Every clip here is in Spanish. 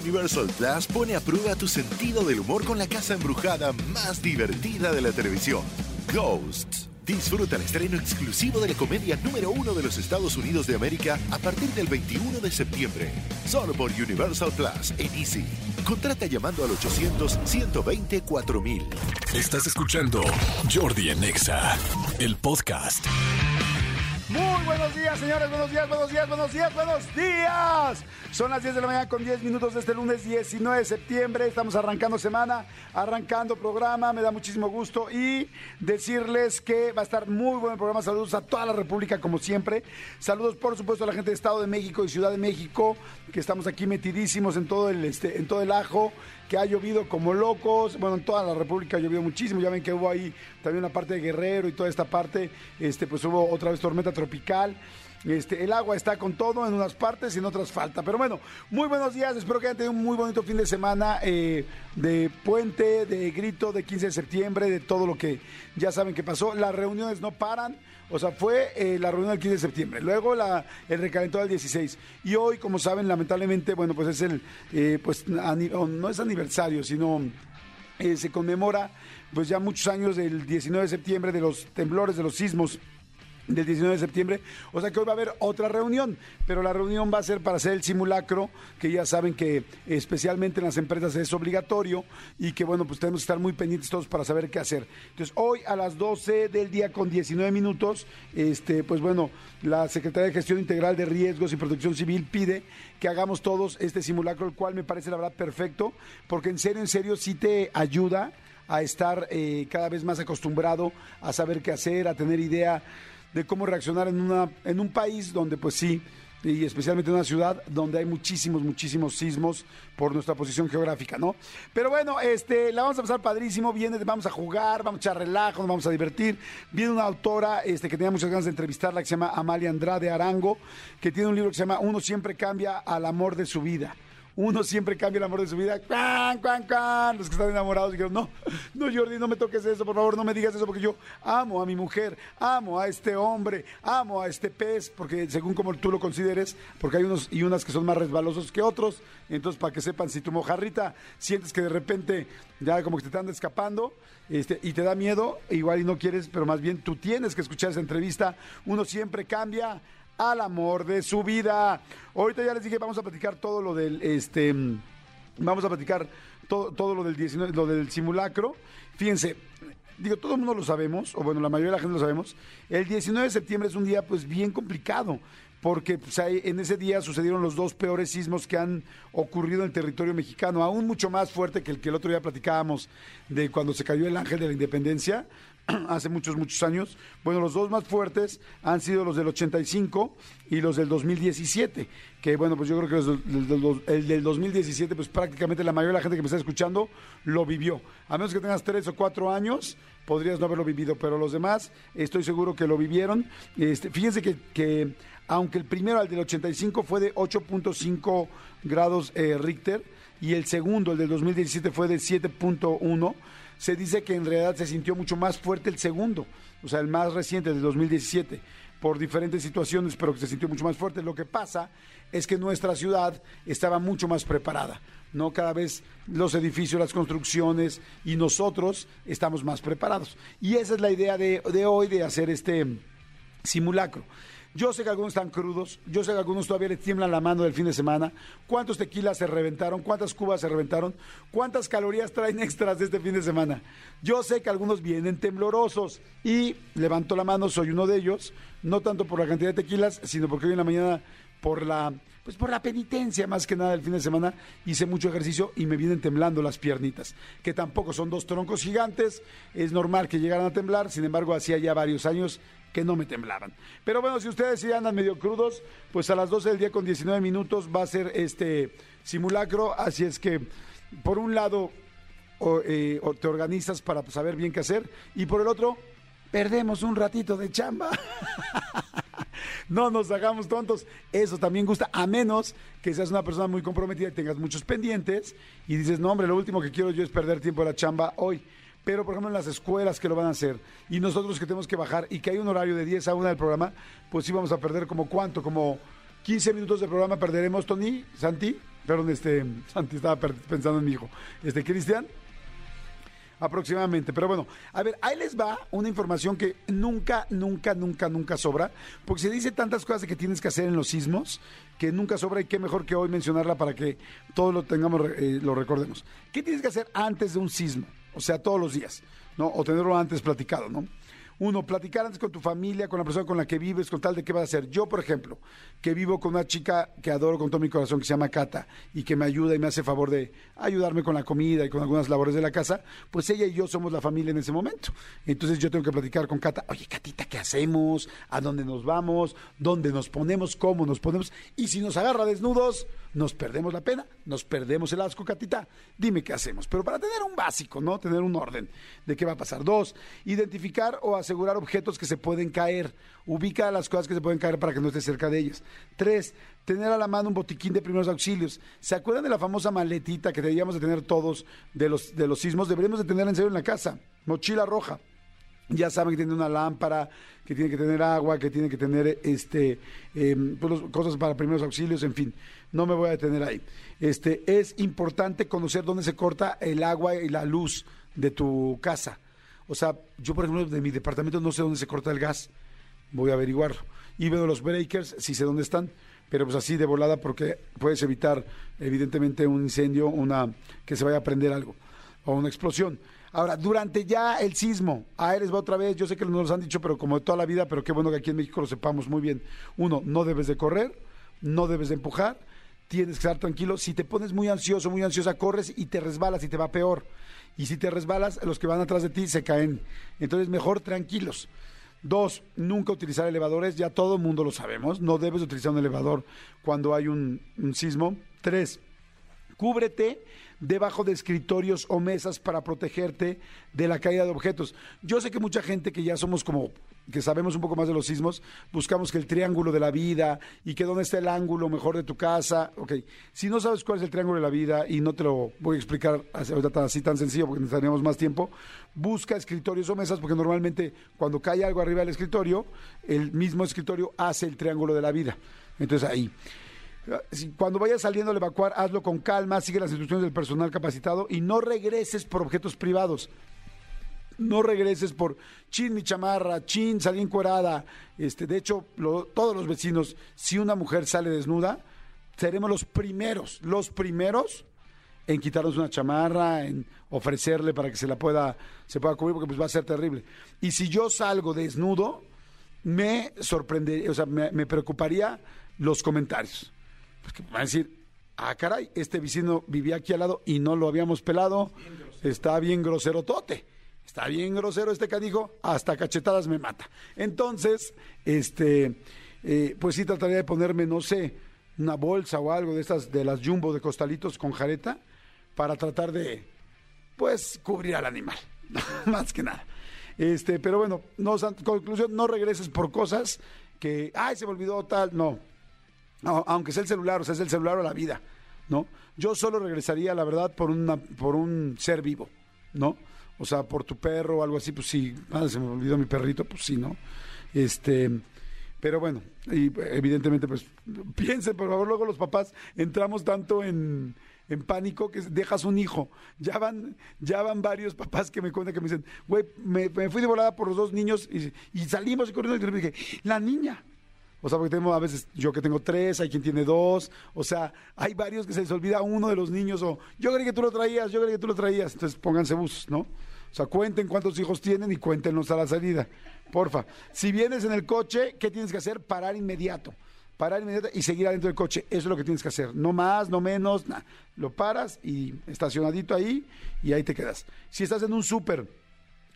Universal Plus pone a prueba tu sentido del humor con la casa embrujada más divertida de la televisión, Ghosts. Disfruta el estreno exclusivo de la comedia número uno de los Estados Unidos de América a partir del 21 de septiembre. Solo por Universal Plus en Easy. Contrata llamando al 800-120-4000. Estás escuchando Jordi Anexa, el podcast. Días, señores. Buenos días, buenos días, buenos días, buenos días. Son las 10 de la mañana con 10 minutos de este lunes 19 de septiembre. Estamos arrancando semana, arrancando programa. Me da muchísimo gusto y decirles que va a estar muy buen programa. Saludos a toda la República, como siempre. Saludos, por supuesto, a la gente de Estado de México y Ciudad de México, que estamos aquí metidísimos en todo el, este, en todo el ajo que ha llovido como locos. Bueno, en toda la República ha llovido muchísimo. Ya ven que hubo ahí también una parte de Guerrero y toda esta parte. Este, pues hubo otra vez tormenta tropical. Este, el agua está con todo en unas partes y en otras falta. Pero bueno, muy buenos días. Espero que hayan tenido un muy bonito fin de semana eh, de puente, de grito, de 15 de septiembre, de todo lo que ya saben que pasó. Las reuniones no paran. O sea, fue eh, la reunión del 15 de septiembre, luego la, el recalentado del 16. Y hoy, como saben, lamentablemente, bueno, pues es el, eh, pues no es aniversario, sino eh, se conmemora, pues ya muchos años del 19 de septiembre de los temblores, de los sismos del 19 de septiembre. O sea que hoy va a haber otra reunión, pero la reunión va a ser para hacer el simulacro, que ya saben que especialmente en las empresas es obligatorio y que bueno, pues tenemos que estar muy pendientes todos para saber qué hacer. Entonces, hoy a las 12 del día con 19 minutos, este, pues bueno, la Secretaría de Gestión Integral de Riesgos y Protección Civil pide que hagamos todos este simulacro, el cual me parece la verdad perfecto, porque en serio, en serio sí te ayuda a estar eh, cada vez más acostumbrado a saber qué hacer, a tener idea de cómo reaccionar en, una, en un país donde pues sí, y especialmente en una ciudad donde hay muchísimos, muchísimos sismos por nuestra posición geográfica, ¿no? Pero bueno, este, la vamos a pasar padrísimo, viene, vamos a jugar, vamos a echar relajo, nos vamos a divertir. Viene una autora este, que tenía muchas ganas de entrevistarla, que se llama Amalia Andrade Arango, que tiene un libro que se llama Uno siempre cambia al amor de su vida uno siempre cambia el amor de su vida. ¡Cuan, cuan, cuan! Los que están enamorados dijeron, no, no, Jordi, no me toques eso, por favor, no me digas eso, porque yo amo a mi mujer, amo a este hombre, amo a este pez, porque según como tú lo consideres, porque hay unos y unas que son más resbalosos que otros, entonces para que sepan, si tu mojarrita sientes que de repente ya como que te están escapando este, y te da miedo, igual y no quieres, pero más bien tú tienes que escuchar esa entrevista, uno siempre cambia al amor de su vida. Ahorita ya les dije, vamos a platicar todo lo del, este, vamos a platicar todo, todo lo del 19, lo del simulacro. Fíjense, digo, todo el mundo lo sabemos, o bueno, la mayoría de la gente lo sabemos. El 19 de septiembre es un día pues bien complicado porque pues, en ese día sucedieron los dos peores sismos que han ocurrido en el territorio mexicano, aún mucho más fuerte que el que el otro día platicábamos de cuando se cayó el ángel de la independencia, hace muchos, muchos años. Bueno, los dos más fuertes han sido los del 85 y los del 2017, que bueno, pues yo creo que el del 2017, pues prácticamente la mayoría de la gente que me está escuchando lo vivió. A menos que tengas tres o cuatro años, podrías no haberlo vivido, pero los demás estoy seguro que lo vivieron. Este, fíjense que, que aunque el primero, el del 85, fue de 8.5 grados eh, Richter y el segundo, el del 2017, fue de 7.1 se dice que en realidad se sintió mucho más fuerte el segundo, o sea, el más reciente del 2017, por diferentes situaciones, pero que se sintió mucho más fuerte. Lo que pasa es que nuestra ciudad estaba mucho más preparada, ¿no? Cada vez los edificios, las construcciones y nosotros estamos más preparados. Y esa es la idea de, de hoy de hacer este simulacro. Yo sé que algunos están crudos, yo sé que algunos todavía les tiemblan la mano del fin de semana. ¿Cuántos tequilas se reventaron? ¿Cuántas cubas se reventaron? ¿Cuántas calorías traen extras de este fin de semana? Yo sé que algunos vienen temblorosos y levanto la mano, soy uno de ellos, no tanto por la cantidad de tequilas, sino porque hoy en la mañana por la pues por la penitencia más que nada del fin de semana hice mucho ejercicio y me vienen temblando las piernitas, que tampoco son dos troncos gigantes, es normal que llegaran a temblar, sin embargo hacía ya varios años que no me temblaban. Pero bueno, si ustedes sí andan medio crudos, pues a las 12 del día con 19 minutos va a ser este simulacro, así es que por un lado eh, te organizas para saber bien qué hacer y por el otro perdemos un ratito de chamba. no nos hagamos tontos. Eso también gusta, a menos que seas una persona muy comprometida y tengas muchos pendientes y dices, no, hombre, lo último que quiero yo es perder tiempo de la chamba hoy pero por ejemplo en las escuelas que lo van a hacer y nosotros que tenemos que bajar y que hay un horario de 10 a 1 del programa, pues sí vamos a perder como cuánto, como 15 minutos de programa perderemos, Tony, Santi. Perdón, este, Santi, estaba pensando en mi hijo. Este, Cristian, aproximadamente. Pero bueno, a ver, ahí les va una información que nunca, nunca, nunca, nunca sobra, porque se dice tantas cosas que tienes que hacer en los sismos que nunca sobra y qué mejor que hoy mencionarla para que todos lo tengamos, eh, lo recordemos. ¿Qué tienes que hacer antes de un sismo? O sea, todos los días, ¿no? O tenerlo antes platicado, ¿no? Uno, platicar antes con tu familia, con la persona con la que vives, con tal de qué vas a hacer. Yo, por ejemplo, que vivo con una chica que adoro con todo mi corazón, que se llama Cata, y que me ayuda y me hace favor de ayudarme con la comida y con algunas labores de la casa, pues ella y yo somos la familia en ese momento. Entonces yo tengo que platicar con Cata, oye, Catita, ¿qué hacemos? ¿A dónde nos vamos? ¿Dónde nos ponemos? ¿Cómo nos ponemos? Y si nos agarra desnudos, nos perdemos la pena, nos perdemos el asco, Catita. Dime qué hacemos. Pero para tener un básico, ¿no? Tener un orden de qué va a pasar. Dos, identificar o asegurar objetos que se pueden caer. Ubica las cosas que se pueden caer para que no estés cerca de ellas. Tres, tener a la mano un botiquín de primeros auxilios. ¿Se acuerdan de la famosa maletita que deberíamos de tener todos de los, de los sismos? Deberíamos de tener en serio en la casa. Mochila roja. Ya saben que tiene una lámpara, que tiene que tener agua, que tiene que tener este em, pues, cosas para primeros auxilios, en fin. No me voy a detener ahí. Este, es importante conocer dónde se corta el agua y la luz de tu casa o sea, yo por ejemplo de mi departamento no sé dónde se corta el gas, voy a averiguarlo. Y veo los breakers, sí sé dónde están, pero pues así de volada porque puedes evitar evidentemente un incendio, una que se vaya a prender algo o una explosión. Ahora, durante ya el sismo, a Aires va otra vez, yo sé que nos lo han dicho, pero como de toda la vida, pero qué bueno que aquí en México lo sepamos muy bien. Uno, no debes de correr, no debes de empujar, tienes que estar tranquilo. Si te pones muy ansioso, muy ansiosa, corres y te resbalas y te va peor y si te resbalas, los que van atrás de ti se caen. Entonces, mejor tranquilos. Dos, nunca utilizar elevadores, ya todo el mundo lo sabemos, no debes utilizar un elevador cuando hay un, un sismo. Tres, cúbrete debajo de escritorios o mesas para protegerte de la caída de objetos. Yo sé que mucha gente que ya somos como que sabemos un poco más de los sismos, buscamos que el triángulo de la vida y que dónde está el ángulo mejor de tu casa. Ok, si no sabes cuál es el triángulo de la vida y no te lo voy a explicar así tan sencillo porque necesitaríamos más tiempo, busca escritorios o mesas porque normalmente cuando cae algo arriba del escritorio, el mismo escritorio hace el triángulo de la vida. Entonces ahí. Cuando vayas saliendo al evacuar, hazlo con calma, sigue las instrucciones del personal capacitado y no regreses por objetos privados no regreses por chin mi chamarra, chin salí encuerada. Este, de hecho, todos los vecinos, si una mujer sale desnuda, seremos los primeros, los primeros en quitarnos una chamarra, en ofrecerle para que se la pueda, se pueda cubrir, porque pues va a ser terrible. Y si yo salgo desnudo, me sorprendería, o sea, me, preocuparía los comentarios. Pues van a decir, ah, caray, este vecino vivía aquí al lado y no lo habíamos pelado, está bien grosero tote está bien grosero este canijo, hasta cachetadas me mata. Entonces, este, eh, pues sí trataría de ponerme, no sé, una bolsa o algo de estas, de las jumbo de costalitos con jareta, para tratar de, pues, cubrir al animal, más que nada. Este, pero bueno, no, conclusión, no regreses por cosas que, ay, se me olvidó tal, no. Aunque sea el celular, o sea, es el celular o la vida, ¿no? Yo solo regresaría, la verdad, por, una, por un ser vivo, ¿no? O sea, por tu perro o algo así, pues sí, ah, se me olvidó mi perrito, pues sí, ¿no? Este, pero bueno, y evidentemente, pues piensen, por favor, luego los papás entramos tanto en, pánico que dejas un hijo. Ya van, ya van varios papás que me cuentan que me dicen, güey, me, fui de volada por los dos niños y, salimos y corriendo y dije, la niña. O sea, porque tenemos a veces yo que tengo tres, hay quien tiene dos. O sea, hay varios que se les olvida uno de los niños o yo creí que tú lo traías, yo creí que tú lo traías. Entonces pónganse bus, ¿no? O sea, cuenten cuántos hijos tienen y cuéntenos a la salida. Porfa. Si vienes en el coche, ¿qué tienes que hacer? Parar inmediato. Parar inmediato y seguir adentro del coche. Eso es lo que tienes que hacer. No más, no menos, nada. Lo paras y estacionadito ahí y ahí te quedas. Si estás en un súper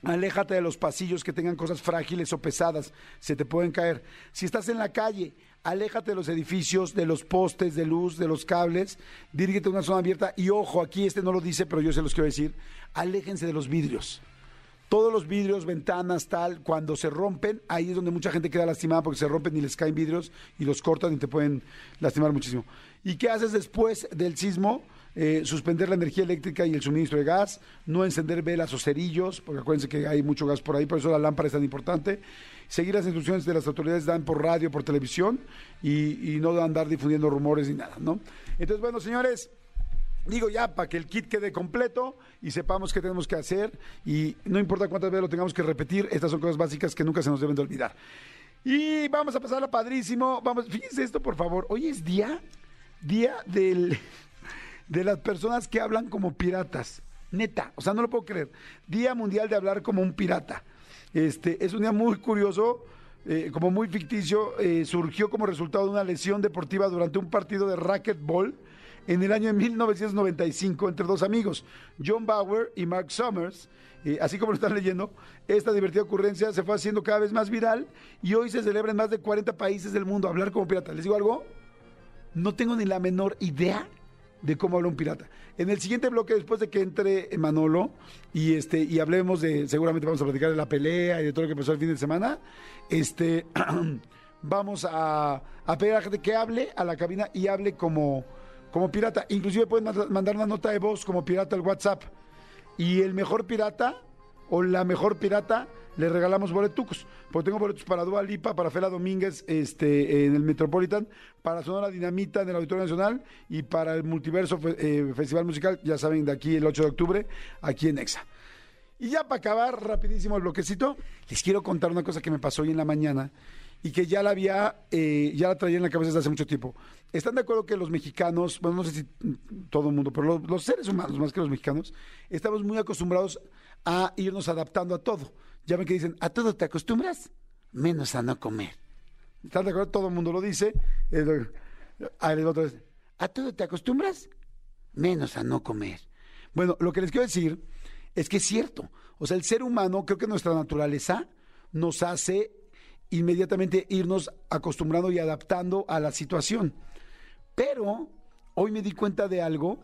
Aléjate de los pasillos que tengan cosas frágiles o pesadas, se te pueden caer. Si estás en la calle, aléjate de los edificios, de los postes de luz, de los cables, dirígete a una zona abierta y ojo, aquí este no lo dice, pero yo se los quiero decir, aléjense de los vidrios. Todos los vidrios, ventanas, tal, cuando se rompen, ahí es donde mucha gente queda lastimada porque se rompen y les caen vidrios y los cortan y te pueden lastimar muchísimo. ¿Y qué haces después del sismo? Eh, suspender la energía eléctrica y el suministro de gas, no encender velas o cerillos, porque acuérdense que hay mucho gas por ahí, por eso la lámpara es tan importante. Seguir las instrucciones de las autoridades dan por radio, por televisión y, no andar difundiendo rumores ni nada, ¿no? Entonces, bueno, señores, Digo ya, para que el kit quede completo y sepamos qué tenemos que hacer y no importa cuántas veces lo tengamos que repetir, estas son cosas básicas que nunca se nos deben de olvidar. Y vamos a pasarla padrísimo. Vamos, fíjense esto, por favor. Hoy es día, día del, de las personas que hablan como piratas. Neta, o sea, no lo puedo creer. Día mundial de hablar como un pirata. Este, es un día muy curioso. Eh, como muy ficticio, eh, surgió como resultado de una lesión deportiva durante un partido de racquetball en el año de 1995 entre dos amigos, John Bauer y Mark Summers. Eh, así como lo están leyendo, esta divertida ocurrencia se fue haciendo cada vez más viral y hoy se celebra en más de 40 países del mundo hablar como pirata. ¿Les digo algo? No tengo ni la menor idea de cómo habla un pirata. En el siguiente bloque, después de que entre Manolo y este y hablemos de, seguramente vamos a platicar de la pelea y de todo lo que pasó el fin de semana, este vamos a, a pedir a la gente que hable a la cabina y hable como como pirata. Inclusive pueden mandar una nota de voz como pirata al WhatsApp. Y el mejor pirata o la mejor pirata le regalamos boletucos. Porque tengo boletos para Dua Lipa, para Fela Domínguez este, en el Metropolitan, para Sonora Dinamita en el Auditorio Nacional y para el Multiverso eh, Festival Musical, ya saben, de aquí el 8 de octubre, aquí en Exa. Y ya para acabar rapidísimo el bloquecito, les quiero contar una cosa que me pasó hoy en la mañana y que ya la había, eh, ya la traía en la cabeza desde hace mucho tiempo. ¿Están de acuerdo que los mexicanos, bueno, no sé si todo el mundo, pero los, seres humanos, más que los mexicanos, estamos muy acostumbrados a irnos adaptando a todo? Ya ven que dicen, a todo te acostumbras, menos a no comer. ¿Están de acuerdo? Todo el mundo lo dice. a, a todo te acostumbras, menos a no comer. Bueno, lo que les quiero decir es que es cierto. O sea, el ser humano, creo que nuestra naturaleza nos hace inmediatamente irnos acostumbrando y adaptando a la situación. Pero hoy me di cuenta de algo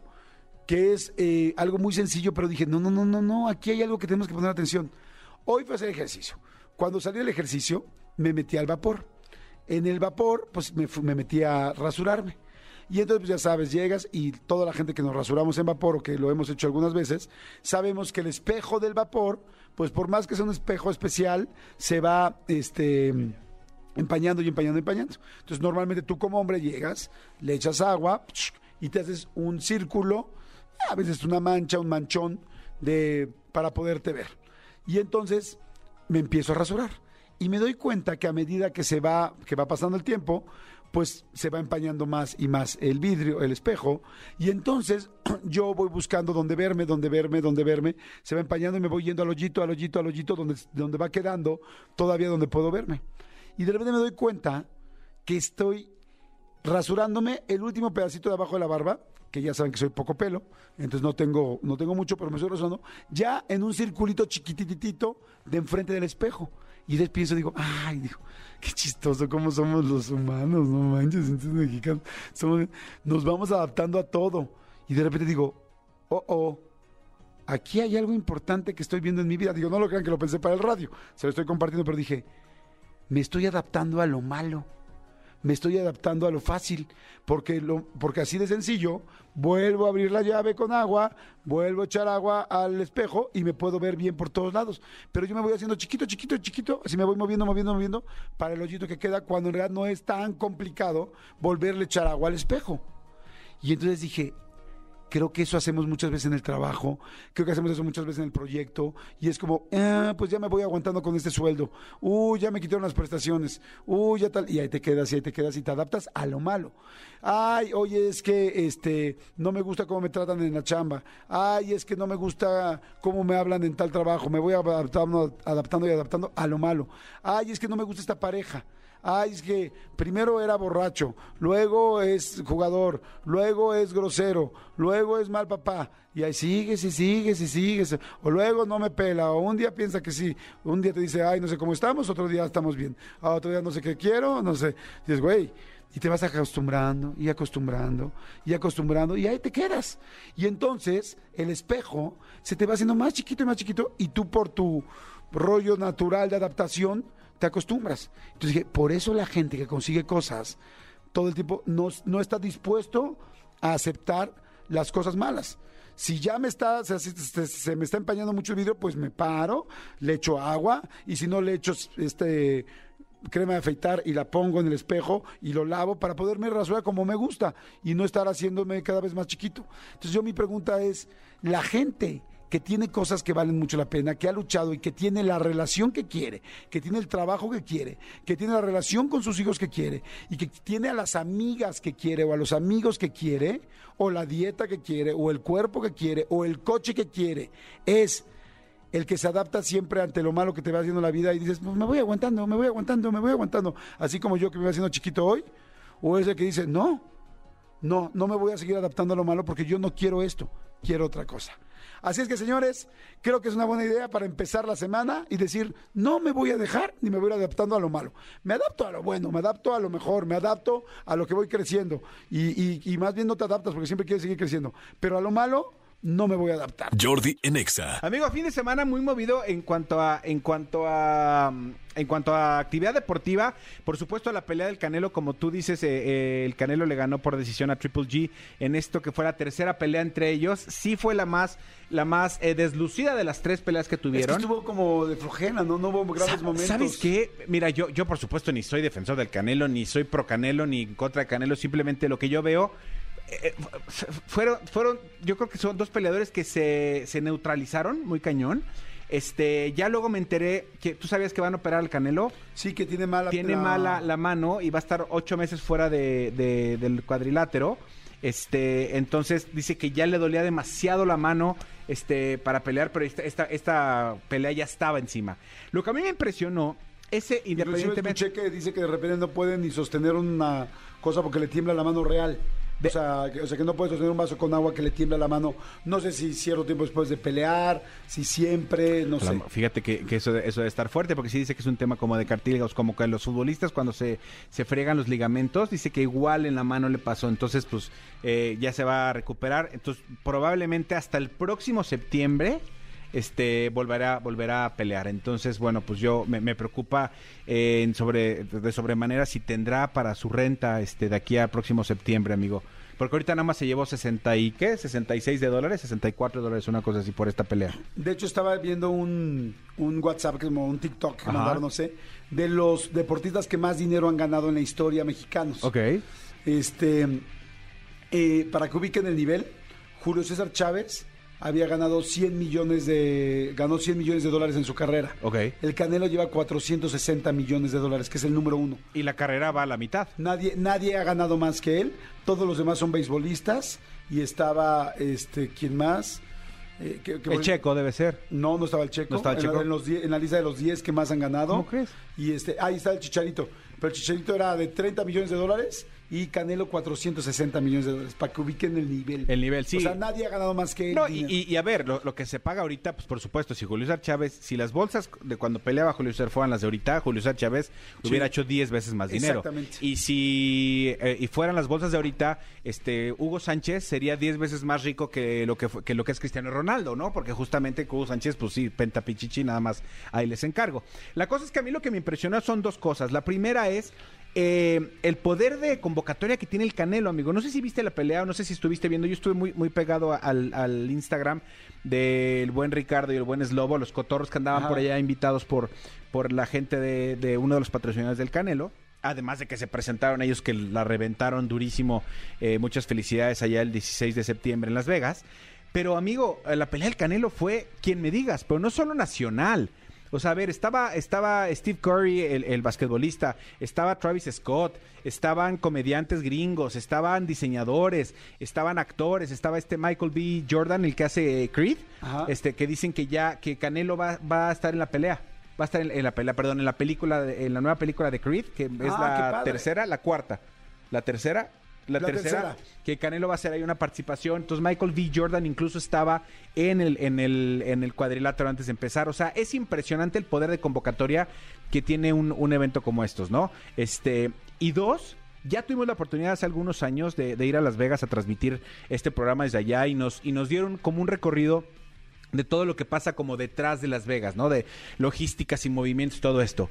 que es eh, algo muy sencillo, pero dije, no, no, no, no, no, aquí hay algo que tenemos que poner atención. Hoy fue hacer ejercicio. Cuando salí del ejercicio, me metí al vapor. En el vapor, pues me, me metí a rasurarme. Y entonces, pues ya sabes, llegas y toda la gente que nos rasuramos en vapor o que lo hemos hecho algunas veces, sabemos que el espejo del vapor, pues por más que sea un espejo especial, se va, este empañando y empañando y empañando. Entonces, normalmente tú como hombre llegas, le echas agua y te haces un círculo, a veces una mancha, un manchón de para poderte ver. Y entonces me empiezo a rasurar y me doy cuenta que a medida que se va que va pasando el tiempo, pues se va empañando más y más el vidrio, el espejo, y entonces yo voy buscando dónde verme, dónde verme, dónde verme, se va empañando y me voy yendo al hoyito, al hoyito, al hoyito, donde, donde va quedando todavía donde puedo verme. Y de repente me doy cuenta que estoy rasurándome el último pedacito de abajo de la barba, que ya saben que soy poco pelo, entonces no tengo, no tengo mucho, pero me estoy rasurando, ya en un circulito chiquititito de enfrente del espejo. Y después pienso, digo, ay, digo, qué chistoso cómo somos los humanos, no manches, mexicanos. nos vamos adaptando a todo. Y de repente digo, oh, oh, aquí hay algo importante que estoy viendo en mi vida. Digo, no lo crean que lo pensé para el radio, se lo estoy compartiendo, pero dije, me estoy adaptando a lo malo me estoy adaptando a lo fácil, porque, porque así de sencillo, vuelvo a abrir la llave con agua, vuelvo a echar agua al espejo y me puedo ver bien por todos lados. Pero yo me voy haciendo chiquito, chiquito, chiquito, así me voy moviendo, moviendo, moviendo, para el hoyito que queda, cuando en realidad no es tan complicado volverle a echar agua al espejo. Y entonces dije, Creo que eso hacemos muchas veces en el trabajo, creo que hacemos eso muchas veces en el proyecto, y es como, ah, pues ya me voy aguantando con este sueldo, uy, ya me quitaron las prestaciones, uy, ya tal, y ahí te quedas, y ahí te quedas, y te adaptas a lo malo. Ay, oye, es que este, no me gusta cómo me tratan en la chamba, ay, es que no me gusta cómo me hablan en tal trabajo, me voy adaptando, adaptando y adaptando a lo malo. Ay, es que no me gusta esta pareja ay, es que primero era borracho, luego es jugador, luego es grosero, luego es mal papá, y ahí sigues y sigues y sigues, o luego no me pela, o un día piensa que sí, un día te dice, ay, no sé cómo estamos, otro día estamos bien, ah, otro día no sé qué quiero, no sé, dices, güey, y te vas acostumbrando y acostumbrando y acostumbrando y ahí te quedas. Y entonces el espejo se te va haciendo más chiquito y más chiquito y tú por tu rollo natural de adaptación te acostumbras. Entonces dije, por eso la gente que consigue cosas todo el tiempo no, no está dispuesto a aceptar las cosas malas. Si ya me está, se, me está empañando mucho el vidrio, pues me paro, le echo agua y si no le echo este crema de afeitar y la pongo en el espejo y lo lavo para poderme rasurar como me gusta y no estar haciéndome cada vez más chiquito. Entonces yo mi pregunta es, la gente que tiene cosas que valen mucho la pena, que ha luchado y que tiene la relación que quiere, que tiene el trabajo que quiere, que tiene la relación con sus hijos que quiere y que tiene a las amigas que quiere o a los amigos que quiere o la dieta que quiere o el cuerpo que quiere o el coche que quiere, es el que se adapta siempre ante lo malo que te va haciendo la vida y dices, pues me voy aguantando, me voy aguantando, me voy aguantando, así como yo que me voy haciendo chiquito hoy, o es el que dice, no, no, no me voy a seguir adaptando a lo malo porque yo no quiero esto, quiero otra cosa. Así es que, señores, creo que es una buena idea para empezar la semana y decir, no me voy a dejar ni me voy a adaptando a lo malo. Me adapto a lo bueno, me adapto a lo mejor, me adapto a lo que voy creciendo. Y, y- y más bien no te adaptas porque siempre quieres seguir creciendo. Pero a lo malo no me voy a adaptar. Jordi en Exa. Amigo, fin de semana muy movido en cuanto a en cuanto a en cuanto a actividad deportiva. Por supuesto, la pelea del Canelo, como tú dices, eh, eh, el Canelo le ganó por decisión a Triple G en esto que fue la tercera pelea entre ellos. Sí fue la más la más eh, deslucida de las tres peleas que Es que tuvieron. estuvo como de flojera, ¿no? No hubo grandes Sa- momentos. ¿Sabes qué? Mira, yo, yo por supuesto ni soy defensor del Canelo, ni soy pro Canelo, ni en contra de Canelo. Simplemente lo que yo veo eh, fu- fueron, fueron, yo creo que son dos peleadores que se, se neutralizaron muy cañón. Este, ya luego me enteré que tú sabías que van a operar al Canelo. Sí, que tiene mala Tiene la- mala la mano y va a estar ocho meses fuera de, de- del cuadrilátero. Este, entonces dice que ya le dolía demasiado la mano este, para pelear, pero esta, esta, esta pelea ya estaba encima. Lo que a mí me impresionó, ese independientemente... escuché que dice que de repente no puede ni sostener una cosa porque le tiembla la mano real. O sea, que, o sea, que no puede sostener un vaso con agua que le tiembla la mano. No sé si cierto tiempo después de pelear, si siempre, no sé. Fíjate que, que eso, eso debe estar fuerte, porque sí dice que es un tema como de cartílagos, como que los futbolistas cuando se, se fregan los ligamentos, dice que igual en la mano le pasó, entonces pues eh, ya se va a recuperar, entonces probablemente hasta el próximo septiembre este volverá volverá a pelear entonces bueno pues yo me, me preocupa eh, sobre de sobremanera si tendrá para su renta este de aquí a próximo septiembre amigo porque ahorita nada más se llevó 60 y qué 66 de dólares 64 dólares una cosa así por esta pelea De hecho, estaba viendo un, un WhatsApp, como un TikTok que Ajá. mandaron, no sé, de los deportistas que más dinero han ganado en la historia mexicanos. Ok. Este, eh, para que ubiquen el nivel, Julio César Chávez había ganado 100 millones de ganó 100 millones de dólares en su carrera. Ok. El Canelo lleva 460 millones de dólares, que es el número uno. Y la carrera va a la mitad. Nadie, nadie ha ganado más que él. Todos los demás son beisbolistas. Y estaba, este, ¿quién más? Eh, que- que- El checo debe ser. No, no estaba el Checo. ¿No estaba el en, la- Checo? En, los die- en la lista de los 10 que más han ganado. ¿Cómo crees? Y este, ahí está el Chicharito. Pero el Chicharito era de 30 millones de dólares y Canelo 460 millones de dólares. Para que ubiquen el nivel. El nivel, sí. O sea, nadie ha ganado más que él. No, y, dinero. y- y a ver, lo, lo que se paga ahorita, pues por supuesto, si Julio César Chávez, si las bolsas de cuando peleaba Julio César fueran las de ahorita, Julio César Chávez hubiera hecho 10 veces más dinero. Exactamente. Y si eh, y fueran las bolsas de ahorita, este Hugo Sánchez sería 10 veces más rico que lo que, que lo que es Cristiano Ronaldo, ¿no? Porque justamente Hugo Sánchez, pues sí, penta pichichi, nada más ahí les encargo. La cosa es que a mí lo que me impresionó son dos cosas. La primera es eh, el poder de convocatoria que tiene el Canelo, amigo. No sé si viste la pelea o no sé si estuviste viendo. Yo estuve muy, muy pegado al, al Instagram del buen Ricardo y el buen Slobo, los cotorros que andaban Ajá. por allá invitados por, por la gente de, de uno de los patrocinadores del Canelo. Además de que se presentaron ellos que la reventaron durísimo. Eh, muchas felicidades allá el 16 de septiembre en Las Vegas. Pero amigo, eh, la pelea del Canelo fue quien me digas, pero no solo nacional. O sea, a ver, estaba, estaba Steve Curry, el, el basquetbolista, estaba Travis Scott, estaban comediantes gringos, estaban diseñadores, estaban actores, estaba este Michael B. Jordan, el que hace Creed, Ajá. este que dicen que ya, que Canelo va, va a estar en la pelea. Va a estar en, en la pelea, perdón, en la película, de- en la nueva película de Creed, que es Ah, la tercera, la cuarta. La tercera, la, La tercera, tercera. que Canelo va a hacer ahí una participación. Entonces Michael V. Jordan incluso estaba en el, en el, en el cuadrilátero antes de empezar. O sea, es impresionante el poder de convocatoria que tiene un, un evento como estos, ¿no? Este, y dos, ya tuvimos la oportunidad hace algunos años de, de ir a Las Vegas a transmitir este programa desde allá y nos, y nos dieron como un recorrido de todo lo que pasa como detrás de Las Vegas, ¿no? De logísticas y movimientos, todo esto.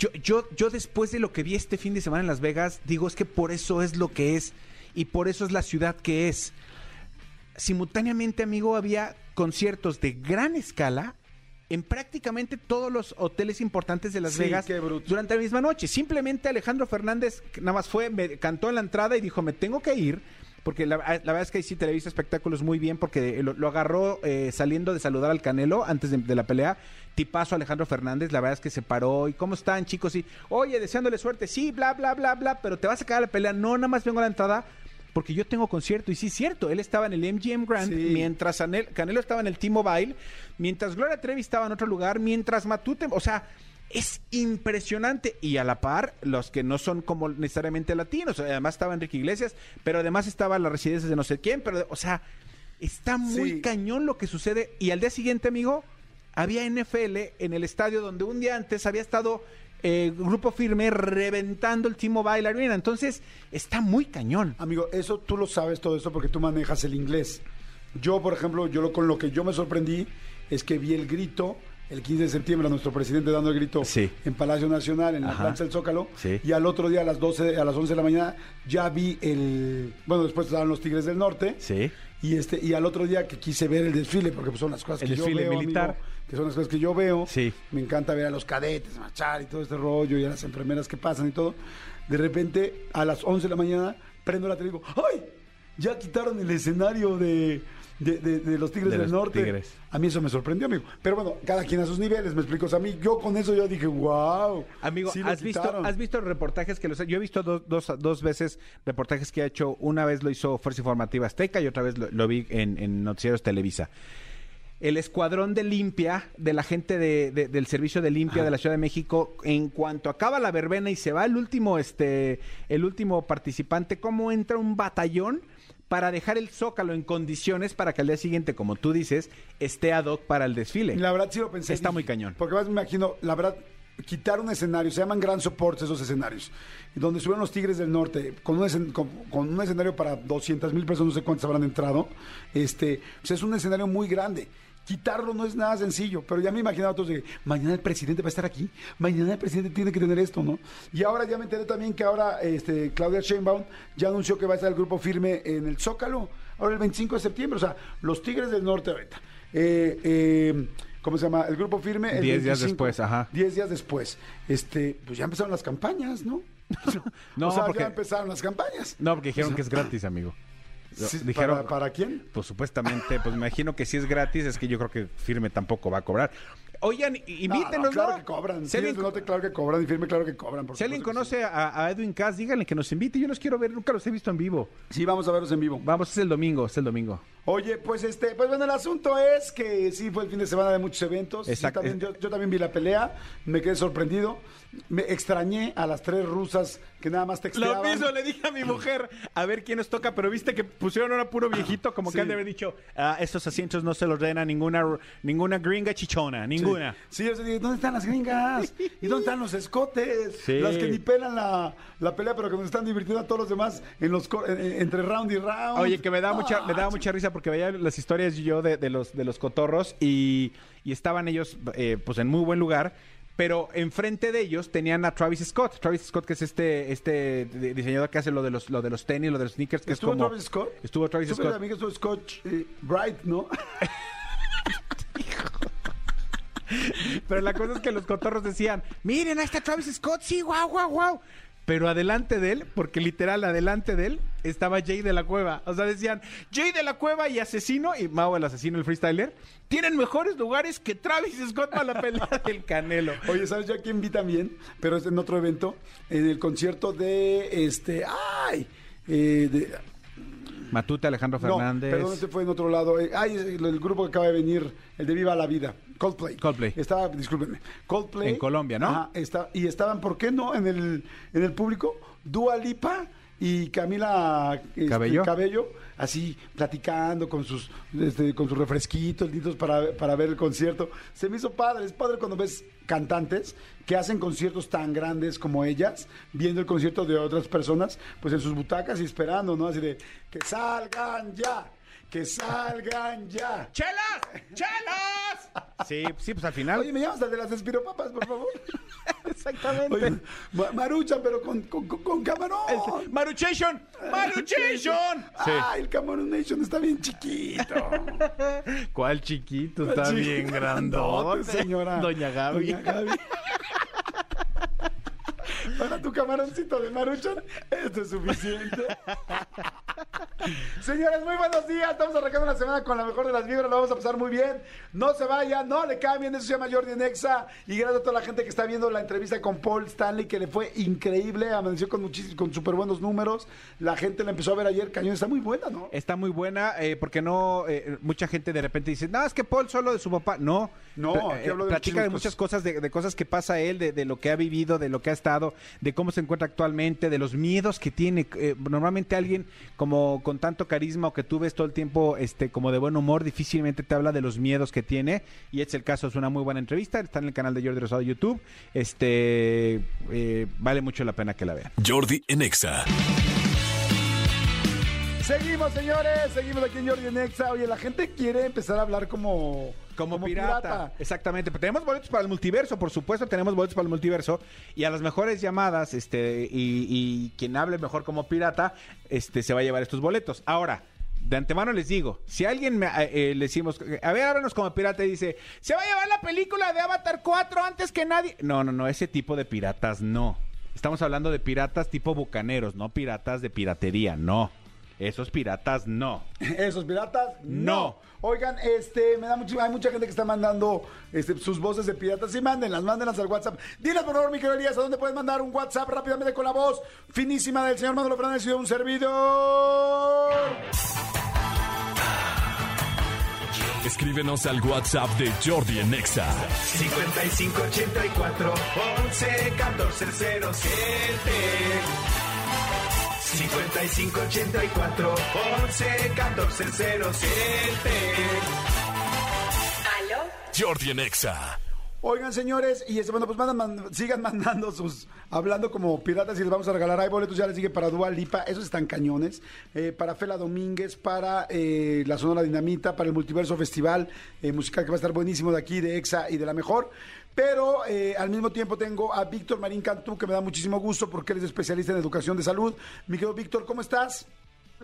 Yo, yo, yo después de lo que vi este fin de semana en Las Vegas, digo, es que por eso es lo que es y por eso es la ciudad que es. Simultáneamente, amigo, había conciertos de gran escala en prácticamente todos los hoteles importantes de Las Sí, Vegas durante la misma noche. Simplemente Alejandro Fernández nada más fue, me cantó en la entrada y dijo, me tengo que ir. Porque la, la verdad es que ahí sí Televisa Espectáculos muy bien, porque lo, lo agarró eh, saliendo de saludar al Canelo antes de, de la pelea. Tipazo Alejandro Fernández, la verdad es que se paró. ¿Y cómo están, chicos? Y, oye, deseándole suerte, sí, bla, bla, bla, bla, pero te vas a quedar a la pelea. No, nada más vengo a la entrada porque yo tengo concierto. Y sí, cierto, él estaba en el MGM Grand, Sí. mientras Anel- Canelo estaba en el T-Mobile, mientras Gloria Trevi estaba en otro lugar, mientras Matute, o sea, es impresionante. Y a la par, los que no son como necesariamente latinos, además estaba Enrique Iglesias, pero además estaba la residencia de no sé quién, pero, o sea, está muy Sí. cañón lo que sucede. Y al día siguiente, amigo, había NFL en el estadio donde un día antes había estado eh, Grupo Firme reventando el T-Mobile Arena. Entonces, está muy cañón. Amigo, eso tú lo sabes todo esto porque tú manejas el inglés. Yo, por ejemplo, yo lo, con lo que yo me sorprendí es que vi el grito el 15 de septiembre a nuestro presidente dando el grito Sí. en Palacio Nacional, en la plancha del Zócalo, Sí. y al otro día a las 12, a las 11 de la mañana ya vi el, bueno, después estaban los Tigres del Norte, Sí. y este y al otro día que quise ver el desfile porque pues, son las cosas El que yo desfile veo, militar. amigo, que son las cosas que yo veo. Sí. Me encanta ver a los cadetes marchar y todo este rollo y a las enfermeras que pasan y todo. De repente, a las 11 de la mañana, prendo la tele y digo, ¡ay! Ya quitaron el escenario de, de, de- de los Tigres De del los Norte. Tigres. A mí eso me sorprendió, amigo. Pero bueno, cada quien a sus niveles, me explico. O sea, a mí, yo con eso yo dije, wow. Amigo, sí ¿has, visto, quitaron". ¿has visto reportajes que los... Yo he visto dos, dos, dos veces reportajes que ha hecho. Una vez lo hizo Fuerza Informativa Azteca y otra vez lo, lo vi en, en Noticieros Televisa. El escuadrón de limpia, de la gente de- de- del servicio de limpia de la Ciudad de México, en cuanto acaba la verbena y se va el último, este, el último participante, cómo entra un batallón para dejar el zócalo en condiciones para que al día siguiente, como tú dices, esté ad hoc para el desfile. La verdad sí lo pensé. Está Dije, muy cañón. Porque más me imagino, la verdad, quitar un escenario, se llaman Grand Supports esos escenarios, donde estuvieron los Tigres del Norte, con un, con, con un escenario para 200 mil personas, no sé cuántas habrán entrado, este, pues es un escenario muy grande. Quitarlo no es nada sencillo, pero ya me imaginaba todos de mañana el presidente va a estar aquí, mañana el presidente tiene que tener esto, ¿no? Y ahora ya me enteré también que ahora este, Claudia Sheinbaum ya anunció que va a estar el grupo firme en el Zócalo, ahora el 25 de septiembre, o sea, los Tigres del Norte ahorita. Eh, eh, ¿Cómo se llama? El grupo firme. el Diez días 25, después, ajá. Diez días después. Este, pues ya empezaron las campañas, ¿no? No, o sea, porque- ya empezaron las campañas. No, porque dijeron que es gratis, amigo. Sí, dijeron, ¿para, para quién? Pues supuestamente, pues me imagino que si es gratis, es que yo creo que Firme tampoco va a cobrar. Oigan, invítenos, No, no, claro que cobran. Si alguien, no te claro que cobran y firme, claro que cobran. por si alguien supuesto que conoce a, a Edwin Cass, díganle que nos invite. Yo los quiero ver, nunca los he visto en vivo. Sí. Vamos a verlos en vivo. Vamos, es el domingo, es el domingo. Oye, pues este, pues bueno, el asunto es que sí fue el fin de semana de muchos eventos. Exacto. yo también vi la pelea, me quedé sorprendido. Me extrañé a las tres rusas que nada más texteaban. Lo mismo le dije a mi mujer, a ver quién nos toca, pero viste que pusieron a puro viejito, como Sí. que han de haber dicho, "Ah, estos asientos no se los den a ninguna, ninguna gringa chichona, ninguna. Sí, yo dije, ¿dónde están las gringas? ¿Y dónde están los escotes? Sí. Las que ni pelan la, la pelea, pero que nos están divirtiendo a todos los demás en los entre round y round. Oye, que me da Ah, mucha, me daba mucha risa porque veía las historias yo de, de los de los cotorros y, y estaban ellos eh, pues en muy buen lugar. Pero enfrente de ellos tenían a Travis Scott. Travis Scott, que es este, este di- diseñador que hace lo de los, lo de los tenis, lo de los sneakers, que ¿Estuvo es como. Travis Scott? Estuvo Travis Scott. también que estuvo Scott eh, Bright, ¿no? Pero la cosa es que los cotorros decían, miren, ahí está Travis Scott, sí, guau, guau, guau. Pero adelante de él, porque literal adelante de él, estaba Jay de la Cueva. O sea, decían, Jay de la Cueva y Asesino, y Mao el Asesino, el freestyler, tienen mejores lugares que Travis Scott para la pelea del Canelo. Oye, ¿sabes yo a quién vi también? Pero es en otro evento, en el concierto de este. ¡Ay! Eh, Matute, Alejandro Fernández. No, perdón, este fue en otro lado. Eh, ay, el, el grupo que acaba de venir, el de Viva la Vida, Coldplay. Coldplay. Estaba, discúlpenme, Coldplay. En Colombia, ¿no? Ajá, está, y estaban, ¿por qué no? En el, en el público, Dua Lipa y Camila este, Cabello. Cabello, así platicando con sus, este, con sus refresquitos lindos para, para ver el concierto. Se me hizo padre, es padre cuando ves cantantes que hacen conciertos tan grandes como ellas, viendo el concierto de otras personas, pues en sus butacas y esperando, ¿no? Así de, que salgan ya, Que salgan ya. ¡Chelas! ¡Chelas! Sí, sí, pues al final. Oye, me llamas al de las espiropapas, por favor. exactamente. Oye, ma- maruchan, pero con, con, con- con camarón. ¡Maruchation! ¡Maruchation! Sí. Ah, el Camarón Nation está bien chiquito. ¿Cuál chiquito? Está Chiquito, bien grandote, señora. Doña Gaby. Doña Gaby. Para tu camaroncito de Maruchan, esto es suficiente. Señores, muy buenos días. Estamos arrancando la semana con la mejor de las vibras. Lo vamos a pasar muy bien. No se vayan, no le cambien. Eso se llama Jordi Nexa. Y gracias a toda la gente que está viendo la entrevista con Paul Stanley, que le fue increíble. Amaneció con muchísimos, con súper buenos números. La gente la empezó a ver ayer. Cañón está muy buena, ¿no? Está muy buena, eh, porque no, eh, mucha gente de repente dice, no, es que Paul solo de su papá. No, No, aquí hablo de platica de muchas cosas, de, de cosas que pasa él, de, de lo que ha vivido, de lo que ha estado, de cómo se encuentra actualmente, de los miedos que tiene. Eh, normalmente alguien como con tanto carisma o que tú ves todo el tiempo este, como de buen humor, difícilmente te habla de los miedos que tiene. Y es el caso, es una muy buena entrevista. Está en el canal de Jordi Rosado de YouTube. Este eh, vale mucho la pena que la vean. Jordi en Exa. Seguimos, señores. Seguimos aquí en Jordi Nexa. Oye, la gente quiere empezar a hablar como... Como, pirata. Exactamente. Pero tenemos boletos para el multiverso, por supuesto, tenemos boletos para el multiverso. Y a las mejores llamadas, este, y, y quien hable mejor como pirata, este, se va a llevar estos boletos. Ahora. De antemano les digo, si alguien me, eh, eh, le decimos, a ver, háblanos como pirata y dice, se va a llevar la película de Avatar 4 antes que nadie. No, no, no, ese tipo de piratas no. Estamos hablando de piratas tipo bucaneros, no piratas de piratería, no. Esos piratas no. Esos piratas, no. No. Oigan, este, me da mucho, hay mucha gente que está mandando este, sus voces de piratas. Sí, mándenlas, mándenlas al WhatsApp. Diles, por favor, mi querido Elías, ¿a dónde puedes mandar un WhatsApp rápidamente con la voz finísima del señor Manuel Fernández y de un servidor? Escríbenos al WhatsApp de Jordi en Exa. 5584 11 14 07 5584 11 14 07 ¿Aló? Jordi en Exa. Oigan, señores, y este, bueno, pues mandan- man- sigan mandando sus, hablando como piratas y les vamos a regalar. Hay boletos, ya les sigue para Dua Lipa, esos están cañones. eh, para Fela Domínguez, para eh, la Sonora Dinamita, para el Multiverso Festival eh, musical que va a estar buenísimo de aquí, de EXA y de la mejor. Pero eh, al mismo tiempo tengo a Víctor Marín Cantú, que me da muchísimo gusto porque él es especialista en educación de salud. Mi querido Víctor, ¿cómo estás?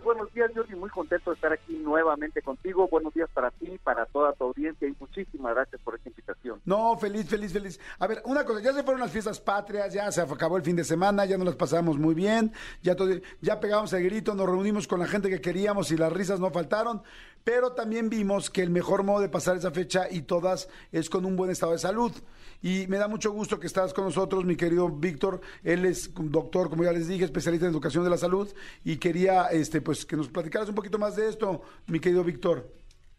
Buenos días, Jordi. Muy contento de estar aquí nuevamente contigo. Buenos días para ti, para toda tu audiencia y muchísimas gracias por esta invitación. No, feliz, feliz, feliz. A ver, una cosa, ya se fueron las fiestas patrias, ya se acabó el fin de semana, ya nos las pasamos muy bien, ya, todo, ya pegamos el grito, nos reunimos con la gente que queríamos y las risas no faltaron, pero también vimos que el mejor modo de pasar esa fecha y todas es con un buen estado de salud. Y me da mucho gusto que estás con nosotros, mi querido Víctor. Él es doctor, como ya les dije, especialista en educación de la salud y quería este pues que nos platicaras un poquito más de esto, mi querido Víctor.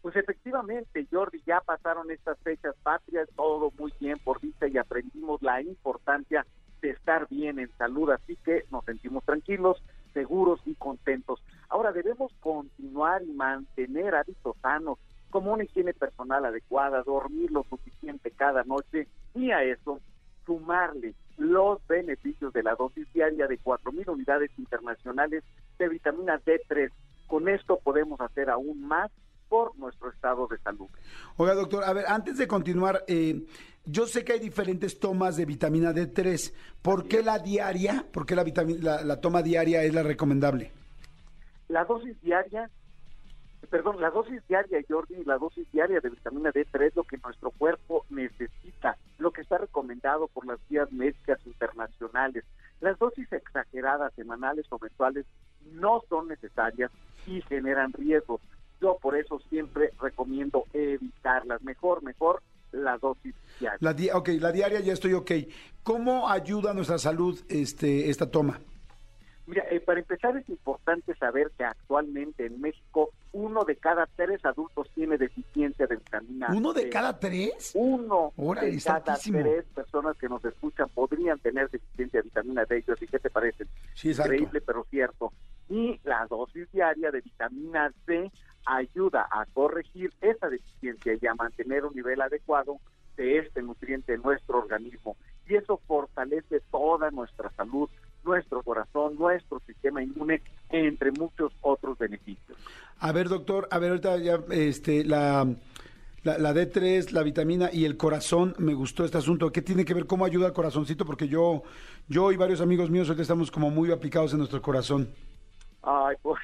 Pues efectivamente, Jordi, ya pasaron estas fechas patrias, todo muy bien por vista y aprendimos la importancia de estar bien en salud, así que nos sentimos tranquilos, seguros y contentos. Ahora debemos continuar y mantener hábitos sanos, como una higiene personal adecuada, dormir lo suficiente cada noche y a eso sumarle los beneficios de la dosis diaria de 4.000 unidades internacionales de vitamina D3. Con esto podemos hacer aún más por nuestro estado de salud. Oiga, doctor, a ver, antes de continuar, eh, yo sé que hay diferentes tomas de vitamina D3. ¿Por qué la diaria? ¿Por qué la, vitami- la, la toma diaria es la recomendable? La dosis diaria, perdón, la dosis diaria, Jordi, la dosis diaria de vitamina D3 es lo que nuestro cuerpo necesita, lo que está recomendado por las guías médicas internacionales. Las dosis exageradas semanales o mensuales no son necesarias y generan riesgos. Yo por eso siempre recomiendo evitarlas. Mejor, mejor la dosis diaria. La di- ok, la diaria ya estoy ok. ¿Cómo ayuda a nuestra salud este, esta toma? Mira, eh, para empezar es importante saber que actualmente en México uno de cada tres adultos tiene deficiencia de vitamina ¿Uno de D. cada tres? Uno Órale, de cada altísimo. tres personas que nos escuchan podrían tener deficiencia de vitamina D. ¿Y qué te parece? Sí, exacto. Increíble, pero cierto. Y la dosis diaria de vitamina C ayuda a corregir esa deficiencia y a mantener un nivel adecuado de este nutriente en nuestro organismo. Y eso fortalece toda nuestra salud, nuestro corazón, nuestro sistema inmune, entre muchos otros beneficios. A ver, doctor, a ver, ahorita ya, este, la, la, la D3, la vitamina y el corazón, me gustó este asunto. ¿Qué tiene que ver? ¿Cómo ayuda al corazoncito? Porque yo, yo y varios amigos míos ahorita estamos como muy aplicados en nuestro corazón. Ay, pues,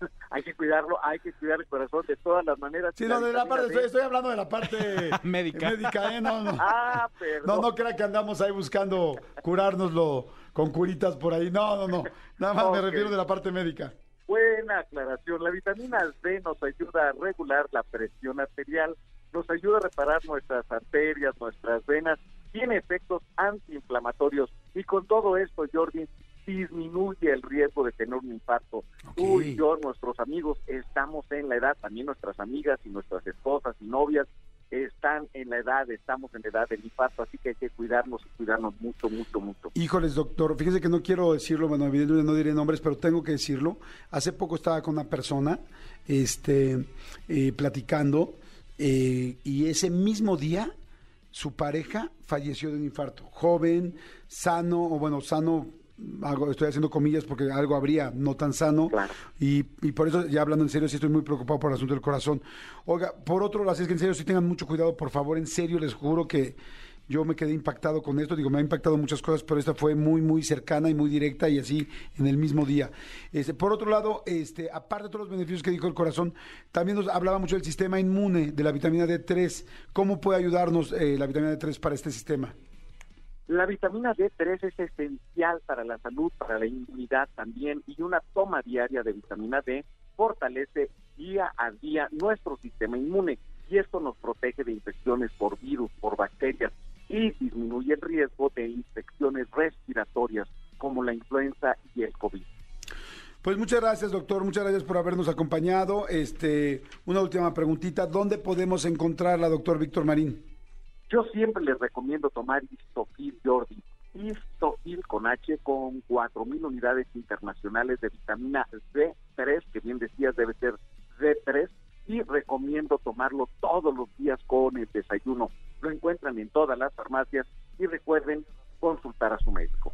hay que cuidarlo, hay que cuidar el corazón de todas las maneras. Sí, no, de la parte, estoy, estoy hablando de la parte Médica. médica, ¿eh? No, no. Ah, perdón. No, no crea que andamos ahí buscando curárnoslo con curitas por ahí. No, no, no. Nada más me refiero de la parte médica. Buena aclaración. La vitamina D nos ayuda a regular la presión arterial, nos ayuda a reparar nuestras arterias, nuestras venas, tiene efectos antiinflamatorios y con todo esto, Jordi, disminuye el riesgo de tener un infarto. Tú y yo, nuestros amigos, estamos en la edad, también nuestras amigas y nuestras esposas y novias están en la edad, estamos en la edad del infarto, así que hay que cuidarnos y cuidarnos mucho, mucho, mucho. Híjoles, doctor, fíjese que no quiero decirlo, bueno, evidentemente no diré nombres, pero tengo que decirlo. Hace poco estaba con una persona, este, eh, platicando, eh, y ese mismo día su pareja falleció de un infarto. Joven, sano, o bueno, sano, algo, estoy haciendo comillas porque algo habría no tan sano. Claro. Y, y por eso, ya hablando en serio, sí estoy muy preocupado por el asunto del corazón. Oiga, por otro lado, así es que en serio, sí tengan mucho cuidado, por favor, en serio, les juro que yo me quedé impactado con esto. Digo, me ha impactado muchas cosas, pero esta fue muy, muy cercana y muy directa y así en el mismo día. Este, por otro lado, este, aparte de todos los beneficios que dijo el corazón, también nos hablaba mucho del sistema inmune, de la vitamina D3. ¿Cómo puede ayudarnos eh, la vitamina D3 para este sistema? La vitamina D3 es esencial para la salud, para la inmunidad también, y una toma diaria de vitamina D fortalece día a día nuestro sistema inmune y esto nos protege de infecciones por virus, por bacterias y disminuye el riesgo de infecciones respiratorias como la influenza y el COVID. Pues muchas gracias, doctor. Muchas gracias por habernos acompañado. Este, una última preguntita. ¿Dónde podemos encontrarla, doctor Víctor Marín? Yo siempre les recomiendo tomar Histofil Jordi. Histofil con H con 4.000 unidades internacionales de vitamina D3, que bien decías debe ser D3, y recomiendo tomarlo todos los días con el desayuno. Lo encuentran en todas las farmacias y recuerden consultar a su médico.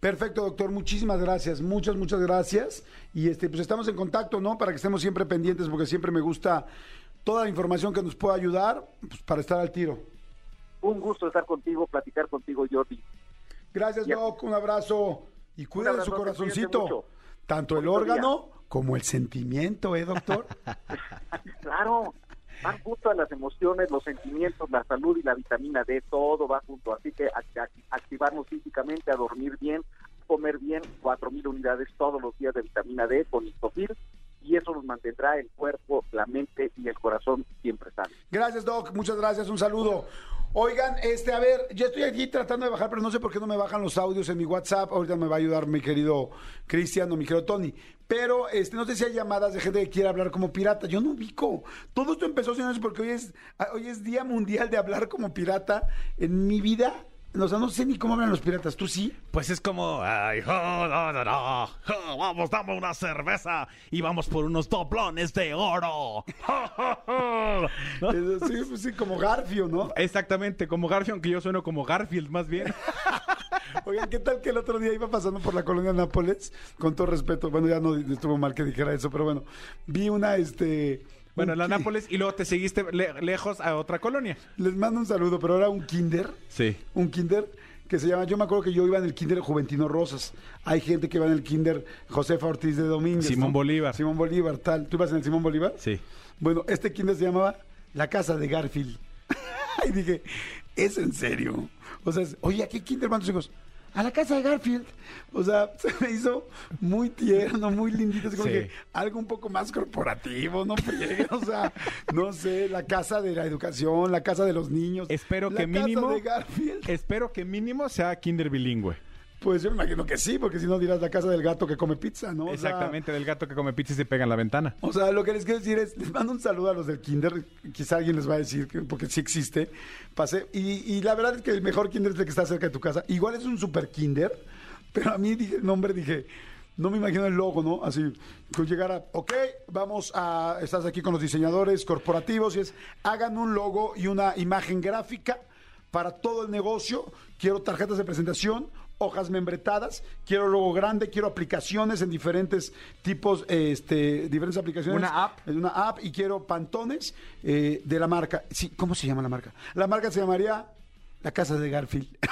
Perfecto, doctor. Muchísimas gracias. Muchas, muchas gracias. Y este, pues estamos en contacto, ¿no? Para que estemos siempre pendientes, porque siempre me gusta toda la información que nos pueda ayudar pues, para estar al tiro. Un gusto estar contigo, platicar contigo, Jordi. Gracias. Doc. Un abrazo. Y cuiden de su corazoncito. Tanto el órgano como el sentimiento, ¿eh, doctor? Claro, van junto a las emociones, los sentimientos, la salud y la vitamina D, todo va junto. Así que act- act- activarnos físicamente, a dormir bien, comer bien, 4.000 unidades todos los días de vitamina D con histofil y eso nos mantendrá el cuerpo, la mente y el corazón siempre sanos. Gracias, Doc. Muchas gracias. Un saludo. Oigan, este, a ver, yo estoy aquí tratando de bajar, pero no sé por qué no me bajan los audios en mi WhatsApp. Ahorita me va a ayudar mi querido Cristian o mi querido Tony. Pero este, no sé si hay llamadas de gente que quiere hablar como pirata. Yo no ubico. Todo esto empezó, señores, porque hoy es, ah, hoy es Día Mundial de Hablar como Pirata. En mi vida, o sea, no sé ni cómo hablan los piratas. ¿Tú sí? Pues es como, ay, jo, no, no, no, vamos, dame una cerveza y vamos por unos doblones de oro. Jo, jo, jo. Sí, pues sí, como Garfio, ¿no? Exactamente, como Garfield, aunque yo sueno como Garfield más bien. Oigan, ¿qué tal que el otro día iba pasando por la colonia Nápoles? Con todo respeto, bueno, ya no estuvo mal que dijera eso, pero bueno, vi una, este... Bueno, la Nápoles y luego te seguiste le- lejos a otra colonia. Les mando un saludo, pero ahora un kinder, Sí. un kinder que se llama, yo me acuerdo que yo iba en el kinder Juventino Rosas. Hay gente que va en el kinder Josefa Ortiz de Domínguez. Simón ¿no? Bolívar. Simón Bolívar, tal. ¿Tú ibas en el Simón Bolívar? Sí. Bueno, este kinder se llamaba La Casa de Garfield. y dije, ¿es en serio? O sea, es, oye, ¿a qué kinder van tus hijos? A la casa de Garfield. O sea, se me hizo muy tierno, muy lindito. Es como Sí. que algo un poco más corporativo, no O sea, no sé, la casa de la educación, la casa de los niños. Espero la que mínimo- de Garfield. Espero que mínimo sea kinder bilingüe. Pues yo me imagino que sí, porque si no dirás la casa del gato que come pizza, ¿no? O sea, Exactamente, del gato que come pizza y se pega en la ventana. O sea, lo que les quiero decir es, les mando un saludo a los del kinder, quizá alguien les va a decir, que- porque sí existe. Pasé, y, y la verdad es que el mejor kinder es el que está cerca de tu casa. Igual es un super kinder, pero a mí dije, el nombre dije, no me imagino el logo, ¿no? Así, que llegara, ok, vamos a, estás aquí con los diseñadores corporativos y es, hagan un logo y una imagen gráfica para todo el negocio. Quiero tarjetas de presentación, hojas membretadas, quiero logo grande, quiero aplicaciones en diferentes tipos, este, diferentes aplicaciones. Una app. Una app y quiero pantones eh, de la marca. Sí, ¿cómo se llama la marca? La marca se llamaría La Casa de Garfield.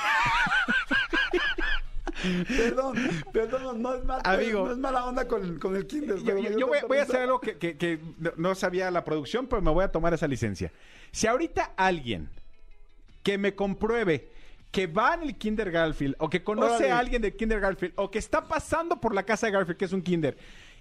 perdón, perdón, no es, mal- Amigo. no es mala onda con, con el Kinder. Yo, voy, a hacer algo que, que- no sabía la producción, pero me voy a tomar esa licencia. Si ahorita alguien que me compruebe que va en el Kinder Garfield o que conoce Órale. a alguien del Kinder Garfield o que está pasando por la casa de Garfield, que es un Kinder,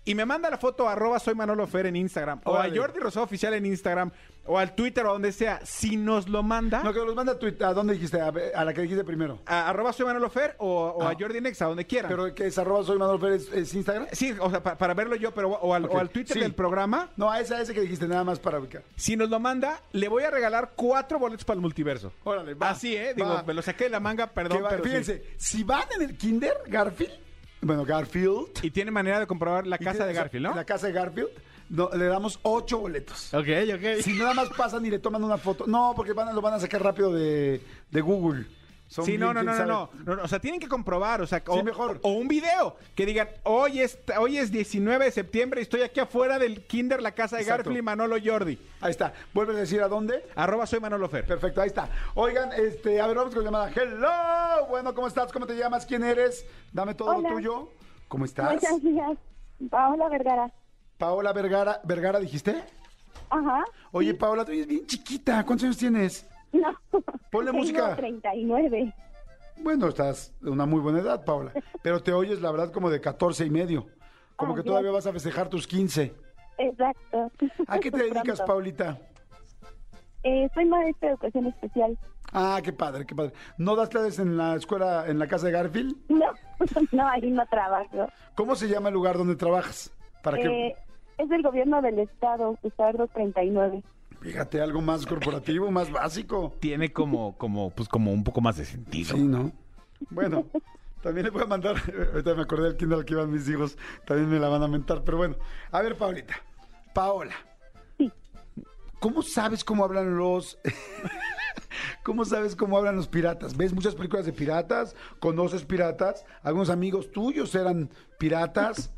y me manda la foto a arroba soy Manolo Fer en Instagram o a. Jordi Rosado Oficial en Instagram o al Twitter o donde sea, si nos lo manda No, que los manda a Twitter. ¿A dónde dijiste? A, a la que dijiste primero. a arroba soy Manolo Fer o, o a Ah. Jordi Nexa, donde quieran. Pero que es arroba soy Manuel Pérez, ¿es Instagram? Sí, o sea, pa- para verlo yo, pero o al, Ok, o al Twitter sí. del programa. No, a ese, a ese que dijiste, nada más para ubicar. Si nos lo manda, le voy a regalar cuatro boletos para el multiverso. Órale, va, Así, ¿eh? Digo, va. me lo saqué de la manga, perdón, Que va- pero sí. fíjense, si van en el Kinder Garfield, bueno, Garfield. Y tiene manera de comprobar la casa de Garfield, ¿no? La casa de Garfield, no, le damos ocho boletos. Ok, ok. Si nada más pasan y le toman una foto. No, porque van, a- lo van a sacar rápido de, de Google. Son Sí, no, no, no, no, no, no, no, O sea, tienen que comprobar, o sea, o, Sí, mejor. o un video que digan, hoy es, hoy es 19 de septiembre y estoy aquí afuera del Kinder, la casa de Exacto. Garfield y Manolo Jordi. Ahí está. Vuelve a decir a dónde. Arroba soy Manolo Fer. Perfecto, ahí está. Oigan, este, a ver, vamos con la llamada. Hello. Bueno, ¿cómo estás? ¿Cómo te llamas? ¿Quién eres? Dame todo Hola. lo tuyo. ¿Cómo estás? Muchas días. Paola Vergara. Paola Vergara, Vergara, dijiste. Ajá. Oye, Paola, tú eres bien chiquita. ¿Cuántos años tienes? No. Ponle Tengo música. 39. Bueno, estás de una muy buena edad, Paola. Pero te oyes, la verdad, como de 14 y medio. Como Ah, que Dios. todavía vas a festejar tus 15. Exacto. ¿A qué te dedicas, Pronto. Paulita? Eh, soy maestra de educación especial. Ah, qué padre, qué padre. ¿No das clases en la escuela, en la casa de Garfield? No, no, ahí no trabajo. ¿Cómo se llama el lugar donde trabajas? Para que, Eh, es del gobierno del estado, Gustavo 239. Fíjate, algo más corporativo, más básico. Tiene como, como, pues como un poco más de sentido. Sí, ¿no? Bueno, también le voy a mandar, ahorita me acordé del kinder al que iban mis hijos, también me la van a mentar, pero bueno. A ver, Paulita, Paola. Sí. ¿Cómo sabes cómo hablan los... ¿Cómo sabes cómo hablan los piratas? ¿Ves muchas películas de piratas? ¿Conoces piratas? ¿Algunos amigos tuyos eran piratas?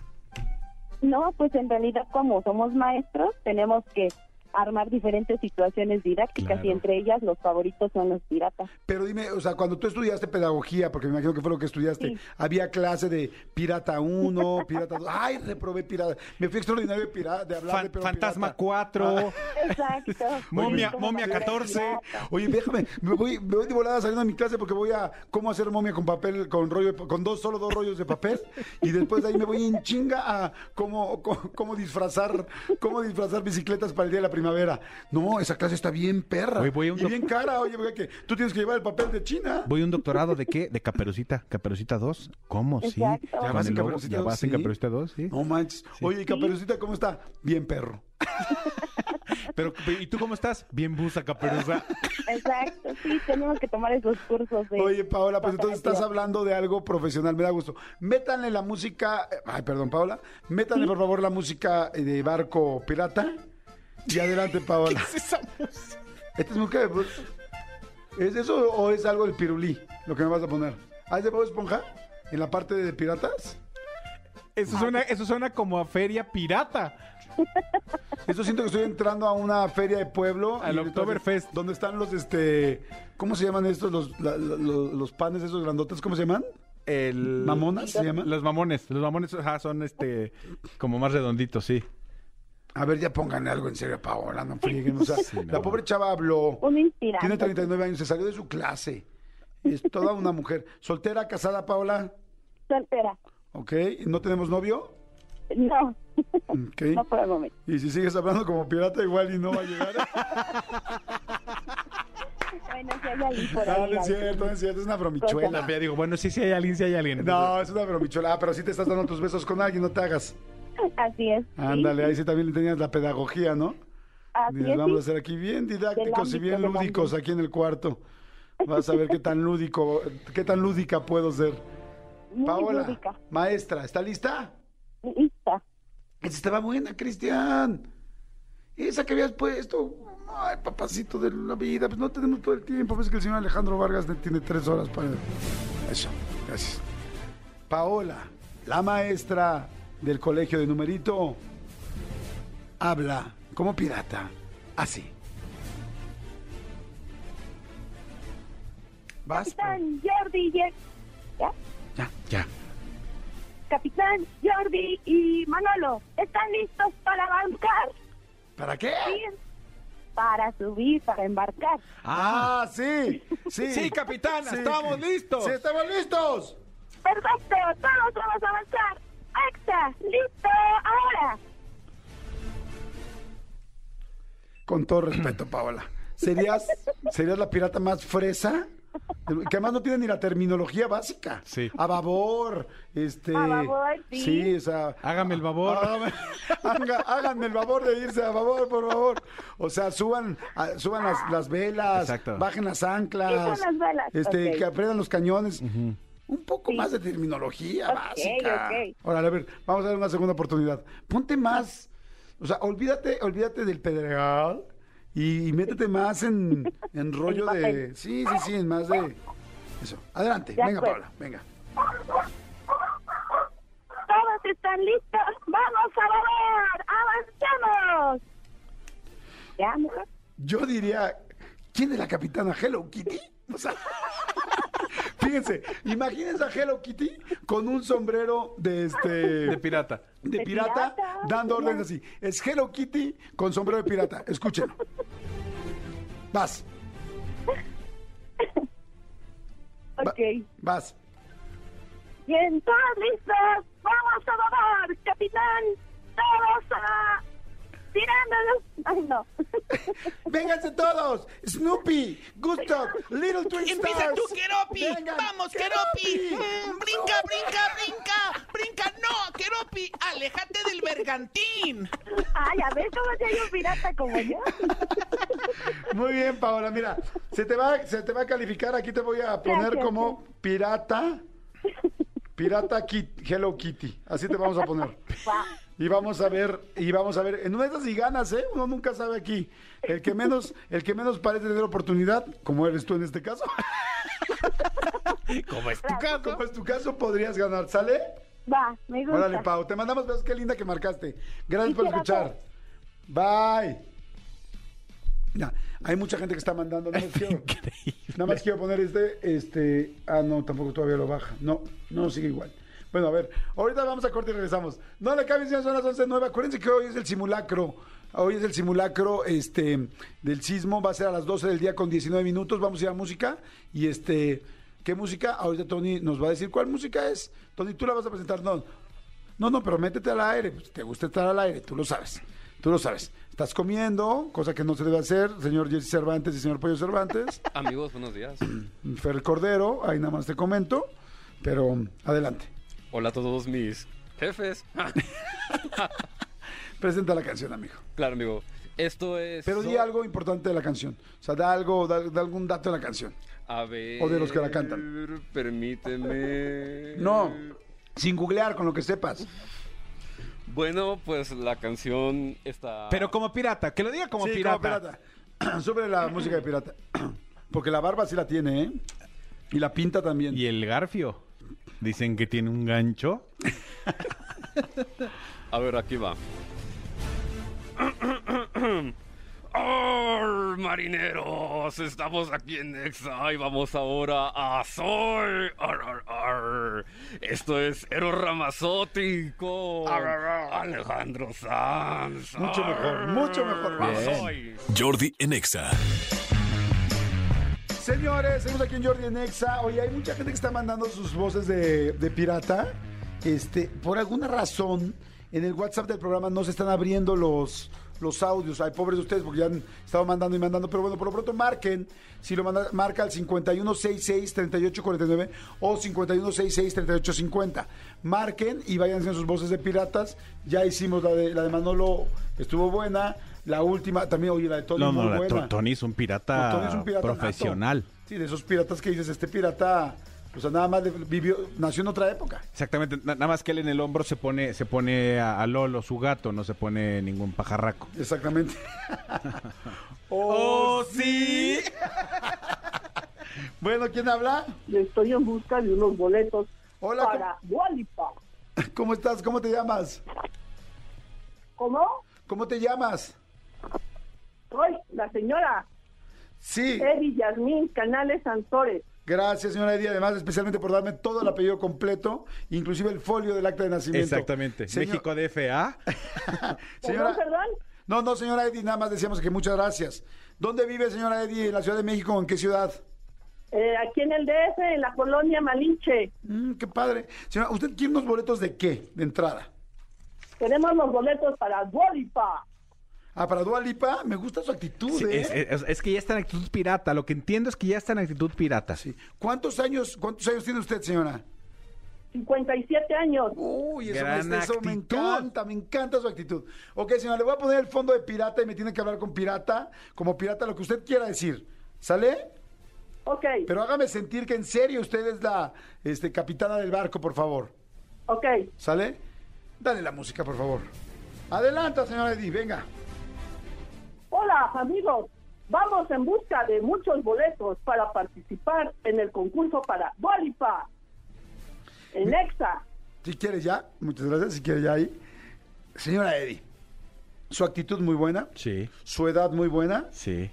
No, pues en realidad como somos maestros, tenemos que armar diferentes situaciones didácticas Claro. y entre ellas los favoritos son los piratas. Pero dime, o sea, cuando tú estudiaste pedagogía, porque me imagino que fue lo que estudiaste, Sí. había clase de pirata 1, pirata 2. Ay, reprobé pirata. Me fui extraordinario de, pirata, de hablar Fan- de pero Fantasma pirata. 4. Exacto. Momia- momia manera 14. pirata. Oye, déjame, me voy, me voy de volada saliendo de mi clase porque voy a cómo hacer momia con papel, con rollo, de- con dos, solo dos rollos de papel, y después de ahí me voy en chinga a cómo, cómo, cómo disfrazar, cómo disfrazar bicicletas para el día de la primavera. No, esa clase está bien perra. Oye, voy a un y bien cara, oye, porque que tú tienes que llevar el papel de China. Voy a un doctorado de qué? De Caperucita. Caperucita 2. ¿Cómo? Sí. Exacto. ¿Ya vas en Caperucita Ya 2? vas en Sí. Caperucita 2, sí. No manches. Oye, ¿y Caperucita cómo está? Bien perro. Pero, ¿y tú cómo estás? Bien busa, Caperuza. Exacto, sí, tenemos que tomar esos cursos de... Oye, Paola, pues entonces estás hablando de algo profesional, me da gusto. Métanle la música, eh, ay, perdón, Paola, métanle por favor la música eh, de Barco Pirata. Y adelante, Paola. es esa música? Esta es música de... ¿Es eso o es algo del pirulí lo que me vas a poner? ¿Ah, es de Bob Esponja? ¿En la parte de piratas? Eso suena, eso suena como a feria pirata. Esto siento que estoy entrando a una feria de pueblo. Al Oktoberfest. Donde están los, este... ¿Cómo se llaman estos? Los, la- los, los panes esos grandotes, ¿cómo se llaman? El... ¿Mamonas se llaman? Los mamones. Los mamones ajá, son este como más redonditos, sí. A ver, ya pónganle algo en serio a Paola, no frieguen. O sea, no. la pobre chava habló. Un inspirante. Tiene 39 años, se salió de su clase. Es toda una mujer. ¿Soltera, casada, Paola? Soltera. ¿Ok? ¿No tenemos novio? No, Ok. no por el momento. Y si sigues hablando como pirata, igual y no va a llegar. Bueno, si hay alguien por No, ahí. no es ahí. cierto, no es cierto, es una bromichuela. Digo, bueno, sí, sí hay alguien, sí hay alguien. No, es una bromichuela. Ah, pero sí te estás dando tus besos con alguien, no te hagas. Así es. sí. Ándale, ahí sí también le tenías la pedagogía, ¿no? Así es, vamos a hacer aquí bien didácticos y bien lúdicos aquí en el cuarto. Vas a ver qué tan lúdico, qué tan lúdica puedo ser. Muy Paola, lúdica. maestra, ¿está lista? Lista. Esa estaba buena, Cristian. Esa que habías puesto. Ay, papacito de la vida, pues no tenemos todo el tiempo. Ves que el señor Alejandro Vargas tiene tres horas para... Eso, Gracias. Paola, la maestra del colegio de numerito, habla como pirata, así. ¿Vas? Capitán Jordi, ¿ya? Ya. Ya. Capitán Jordi y Manolo, ¿están listos para embarcar? ¿Para qué? Sí, Para subir, para embarcar. Ah, sí, sí. Sí, capitán, Sí. estamos listos. Sí, estamos listos. Perfecto, todos vamos a avanzar. ¡Extra! ¡Listo! ¡Ahora! Con todo respeto, Paola. ¿Serías, serías la pirata más fresa? Que además no tiene ni la terminología básica. Sí. A babor, este... A babor, sí. Sí, o sea... Hágame el favor. Hágame, haga- háganme el favor de irse a favor, por favor. O sea, suban, a- suban las, las velas, Exacto. bajen las anclas. ¿Qué son las velas? Este, que aprendan los cañones. Un poco Sí. más de terminología básica. ok. Ahora, a ver, vamos a dar una segunda oportunidad. Ponte más, o sea, olvídate, olvídate del pedregal y, y métete más en, en rollo de, sí, sí, sí, en más de eso. Adelante, De venga. Paola, venga. ¡Todos están listos! ¡Vamos a mover! ¡Avancemos! ¿Ya, mujer? Yo diría, ¿quién es la capitana Hello Kitty? O sea, fíjense, imagínense a Hello Kitty con un sombrero de este De pirata. de De pirata, pirata. dando órdenes así. Es Hello Kitty con sombrero de pirata. Escúchenlo. Vas, va- Ok. vas. Bien, todos listos. ¡Vamos a mover, capitán! ¡Todos a... tirándonos! ¡Ay, no! Vénganse todos. Snoopy, Gustav, Little Twin Empieza Stars. tú, Keropi. Vengan, Vamos, Keropi. Mm, brinca, brinca, brinca. Brinca, no, Keropi. Aléjate del bergantín. ¡Ay, a ver cómo se hay un pirata como yo! Muy bien, Paola. Mira, se te va, se te va a calificar. Aquí te voy a poner Gracias. como pirata. Pirata Kit, Hello Kitty. Así te vamos a poner. Va. Y vamos a ver, y vamos a ver, en una de esas y ganas, ¿eh? Uno nunca sabe aquí. El que menos, el que menos parece tener oportunidad, como eres tú en este caso, ¿Cómo es tu caso? como es tu caso, podrías ganar, ¿sale? Va, me gusta. Órale, Pau, te mandamos besos, qué linda que marcaste. Gracias por escuchar. Bye. Ya, hay mucha gente que está mandando, nada más quiero, nada más quiero poner este, este, ah, no, tampoco todavía lo baja, no, no, sigue igual. Bueno, a ver, ahorita vamos a corte y regresamos. No le cambien, son las 11.09. Acuérdense que hoy es el simulacro. Hoy es el simulacro este, del sismo. Va a ser a las 12 del día con 19 minutos. Vamos a ir a música. Y este, ¿qué música? Ahorita Tony nos va a decir cuál música es. Tony, tú la vas a presentar. No, no, no, pero métete al aire. Pues, te gusta estar al aire, tú lo sabes. Tú lo sabes. Estás comiendo, cosa que no se debe hacer, señor Jesse Cervantes y señor Pollo Cervantes. Amigos, buenos días. Fer Cordero, ahí nada más te comento. Pero adelante. Hola a todos mis jefes. Presenta la canción, amigo. claro, amigo. Esto es. Pero di algo importante de la canción. O sea, da algo, da, da algún dato de la canción. A ver. O de los que la cantan. Permíteme. No, sin googlear, con lo que sepas. Bueno, pues la canción está. Pero como pirata, que lo diga como Sí, pirata. pirata. Sube la música de pirata. Porque la barba sí la tiene, ¿eh? Y la pinta también. Y el garfio. Dicen que tiene un gancho. A ver, aquí va. ¡Ar, marineros! Estamos aquí en Nexa y vamos ahora a Soy. Ar, ar, ar. Esto es con ar, ar. Alejandro Sanz. Mucho mejor, mucho mejor. Bien. Jordi en Exa. Señores, seguimos aquí en Jordi en Exa. Oye, hay mucha gente que está mandando sus voces de, de pirata. Este, por alguna razón, en el WhatsApp del programa no se están abriendo los, los audios. Ay, pobres de ustedes, porque ya han estado mandando y mandando. Pero bueno, por lo pronto marquen. Si lo manda, marca al 5166-3849 o 5166-3850. Marquen y vayan haciendo sus voces de piratas. Ya hicimos la de, la de Manolo, estuvo buena. La última, también, oye, la de Tony, No, muy no, la- buena. Tony es un pirata, No, Tony es un pirata profesional. nato. Sí, de esos piratas que dices, este pirata, o sea, nada más vivió, nació en otra época. Exactamente, na- nada más que él en el hombro se pone, se pone a, a Lolo, su gato, no se pone ningún pajarraco. Exactamente. ¡Oh, sí! Bueno, ¿quién habla? Estoy en busca de unos boletos Hola, para. ¿cómo estás? ¿Cómo te llamas? ¿Cómo? ¿Cómo te llamas? Soy la señora Sí, Eddie Yasmín Canales Santores. gracias, señora Edith, además, especialmente por darme todo el apellido completo, inclusive el folio del acta de nacimiento. Exactamente. Señor- México DFA. Señora, ¿Perdón, perdón? no, no, señora Edith, nada más decíamos que muchas gracias. ¿Dónde vive, señora Edith? ¿En la Ciudad de México? ¿En qué ciudad? Eh, aquí en el DF, en la colonia Malinche. Mm, qué padre. Señora, ¿usted quiere unos boletos de qué, de entrada? Tenemos los boletos para Dualipa. Ah, para Dua Lipa, me gusta su actitud, Sí, ¿eh? es, es- es que ya está en actitud pirata. Lo que entiendo es que ya está en actitud pirata. Sí. ¿Cuántos años, cuántos años tiene usted, señora? 57 años. Uy, eso, Gran me, eso me encanta, me encanta su actitud. Ok, señora, le voy a poner el fondo de pirata y me tiene que hablar con pirata, como pirata, lo que usted quiera decir. ¿Sale? Ok, Pero hágame sentir que en serio usted es la este, capitana del barco, por favor. ok. ¿Sale? Dale la música, por favor. Adelanta, señora Edith, venga. Hola, amigos. Vamos en busca de muchos boletos para participar en el concurso para Dualipa. En EXA. Si quiere ya, muchas gracias, si quiere ya ahí. Señora Edith, su actitud muy buena, Sí, su edad muy buena. sí.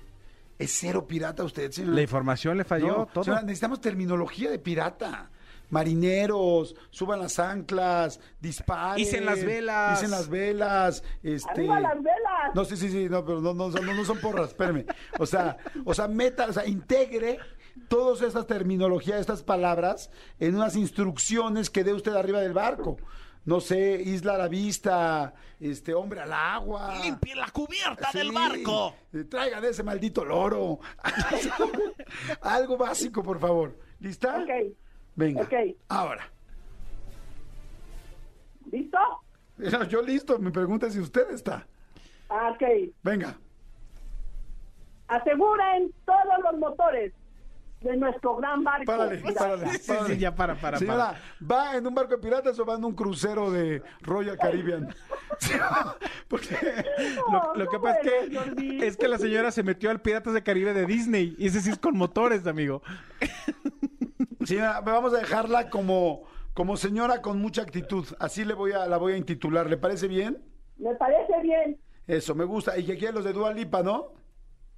Es cero pirata usted, señora. La información le falló No, todo. señora, necesitamos terminología de pirata. Marineros, suban las anclas, disparen. Icen las velas. Dicen las velas. Este... ¡Arriba las velas! No, sí, sí, sí, no, pero no, no, son- no, no son porras, espérame. O sea, o sea, meta, o sea, integre todas estas terminologías, estas palabras en unas instrucciones que dé usted arriba del barco. No sé, isla a la vista, este, hombre al agua. Limpie la cubierta Sí, del barco. eh, Traigan ese maldito loro. Algo básico, por favor. ¿Lista? Ok. Venga. Ok. Ahora. ¿Listo? Yo listo, me pregunta si usted está. Ah, Ok. Venga. Aseguren todos los motores de nuestro gran barco. Párale, Mira, párale. Sí, sí, ya para, para, Señora, para. ¿va en un barco de piratas o va en un crucero de Royal Caribbean? Porque Lo, lo que ¿cómo pasa es que, es que la señora se metió al Piratas de Caribe de Disney. Y ese sí es con motores, amigo. Señora, vamos a dejarla como, como señora con mucha actitud. Así le voy a, la voy a intitular. ¿Le parece bien? Me parece bien. Eso, me gusta. Y que quieren los de Dua Lipa, ¿no?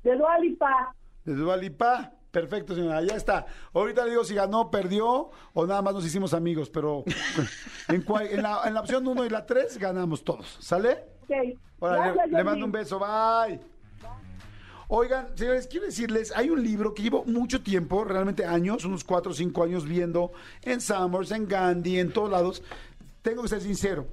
De Dualipa. De Dua Lipa. Perfecto, señora, ya está. Ahorita le digo si ganó, perdió o nada más nos hicimos amigos, pero en, cual- en la, en la opción 1 y la 3 ganamos todos. ¿Sale? Ok. Ahora, le, Gracias, le Jordi. mando un beso, bye. Oigan, señores, quiero decirles, hay un libro que llevo mucho tiempo, realmente años, unos cuatro o cinco años viendo en Summers, en Gandhi, en todos lados. Tengo que ser sincero,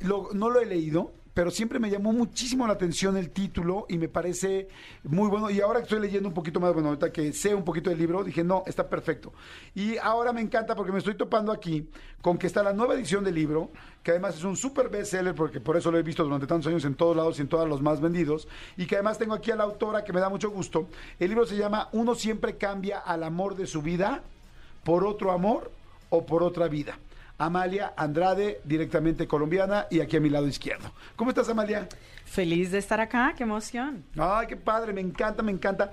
lo- no lo he leído, pero siempre me llamó muchísimo la atención el título y me parece muy bueno. Y ahora que estoy leyendo un poquito más, bueno, ahorita que sé un poquito del libro, dije, no, está perfecto. Y ahora me encanta porque me estoy topando aquí con que está la nueva edición del libro, que además es un super bestseller, porque por eso lo he visto durante tantos años en todos lados y en todos los más vendidos, y que además tengo aquí a la autora que me da mucho gusto. El libro se llama Uno siempre cambia al amor de su vida por otro amor o por otra vida. Amalia Andrade, directamente colombiana, y aquí a mi lado izquierdo. ¿Cómo estás, Amalia? Feliz de estar acá, qué emoción. Ay, qué padre, me encanta, me encanta.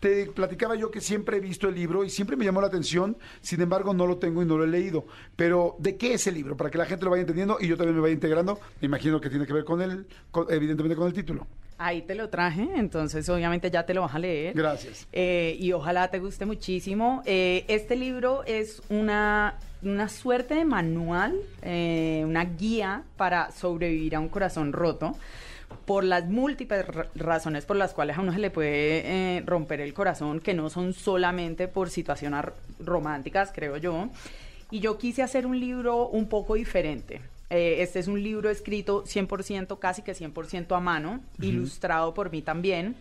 Te platicaba yo que siempre he visto el libro y siempre me llamó la atención, sin embargo no lo tengo y no lo he leído. Pero, ¿de qué es el libro? Para que la gente lo vaya entendiendo y yo también me vaya integrando, me imagino que tiene que ver con el, con- evidentemente con el título. Ahí te lo traje, entonces obviamente ya te lo vas a leer. Gracias. Eh, y ojalá te guste muchísimo. Eh, este libro es una, una suerte de manual, eh, una guía para sobrevivir a un corazón roto por las múltiples ra- razones por las cuales a uno se le puede eh, romper el corazón, que no son solamente por situaciones románticas, creo yo. Y yo quise hacer un libro un poco diferente. Eh, este es un libro escrito 100%, casi que 100% a mano, ilustrado por mí también.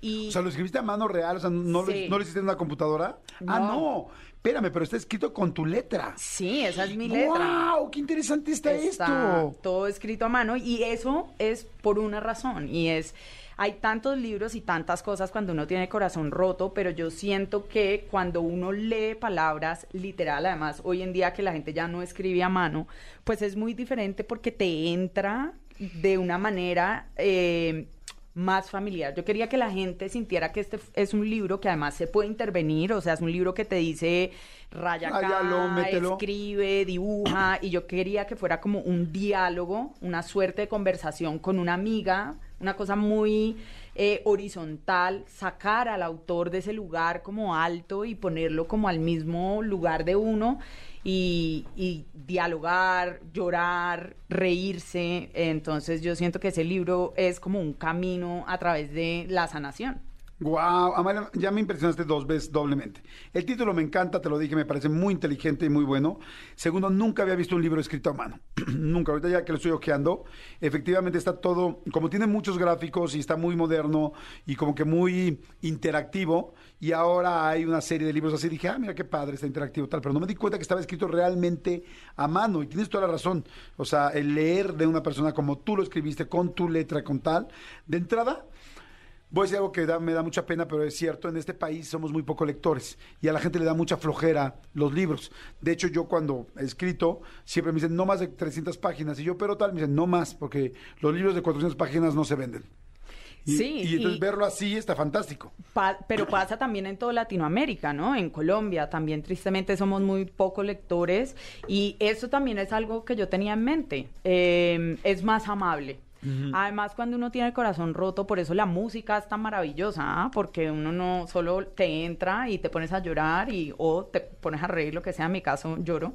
Y O sea, lo escribiste a mano real, o sea, ¿no, Sí. lo, ¿no lo hiciste en una computadora? Ah, No. Espérame, pero está escrito con tu letra. sí, esa es mi letra. ¡Wow! ¡Qué interesante está, Está esto! todo escrito a mano y eso es por una razón y es hay tantos libros y tantas cosas cuando uno tiene corazón roto, pero yo siento que cuando uno lee palabras literal, además hoy en día que la gente ya no escribe a mano, pues es muy diferente porque te entra de una manera eh, más familiar. Yo quería que la gente sintiera que este es un libro que además se puede intervenir, o sea, es un libro que te dice raya acá, escribe, dibuja, y yo quería que fuera como un diálogo, una suerte de conversación con una amiga, una cosa muy eh, horizontal, sacar al autor de ese lugar como alto y ponerlo como al mismo lugar de uno y, y dialogar, llorar, reírse. Entonces yo siento que ese libro es como un camino a través de la sanación. Wow, Amalia, ya me impresionaste dos veces doblemente. El título me encanta, te lo dije, me parece muy inteligente y muy bueno. Segundo, nunca había visto un libro escrito a mano. nunca, ahorita ya que lo estoy ojeando, efectivamente está todo, como tiene muchos gráficos y está muy moderno y como que muy interactivo. Y ahora hay una serie de libros así. Dije, ah, mira qué padre, está interactivo tal. Pero no me di cuenta que estaba escrito realmente a mano. Y tienes toda la razón. O sea, el leer de una persona como tú lo escribiste, con tu letra, con tal, de entrada. Voy a decir algo que da- me da mucha pena, pero es cierto, en este país somos muy poco lectores y a la gente le da mucha flojera los libros. De hecho, yo cuando he escrito, siempre me dicen, no más de 300 páginas. Y yo, pero tal, me dicen, no más, porque los libros de 400 páginas no se venden. Y, Sí, y entonces y- verlo así está fantástico. Pa- pero pasa también en toda Latinoamérica, ¿no? En Colombia también tristemente somos muy poco lectores y eso también es algo que yo tenía en mente. Eh, es más amable. Además, cuando uno tiene el corazón roto, por eso la música es tan maravillosa, ¿ah? porque uno no solo te entra y te pones a llorar y o te pones a reír, lo que sea, en mi caso lloro.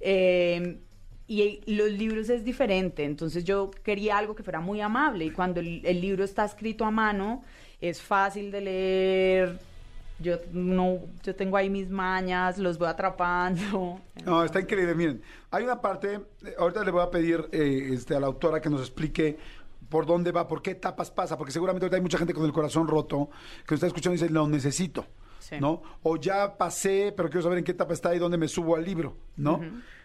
Eh, y los libros es diferente, entonces yo quería algo que fuera muy amable y cuando el libro está escrito a mano es fácil de leer. Yo no, yo tengo ahí mis mañas, los voy atrapando. No, está increíble. Miren, hay una parte, eh, ahorita le voy a pedir eh, este, a la autora que nos explique por dónde va, por qué etapas pasa, porque seguramente ahorita hay mucha gente con el corazón roto que nos está escuchando y dice, lo necesito, Sí. ¿no? O ya pasé, pero quiero saber en qué etapa está y dónde me subo al libro, ¿no?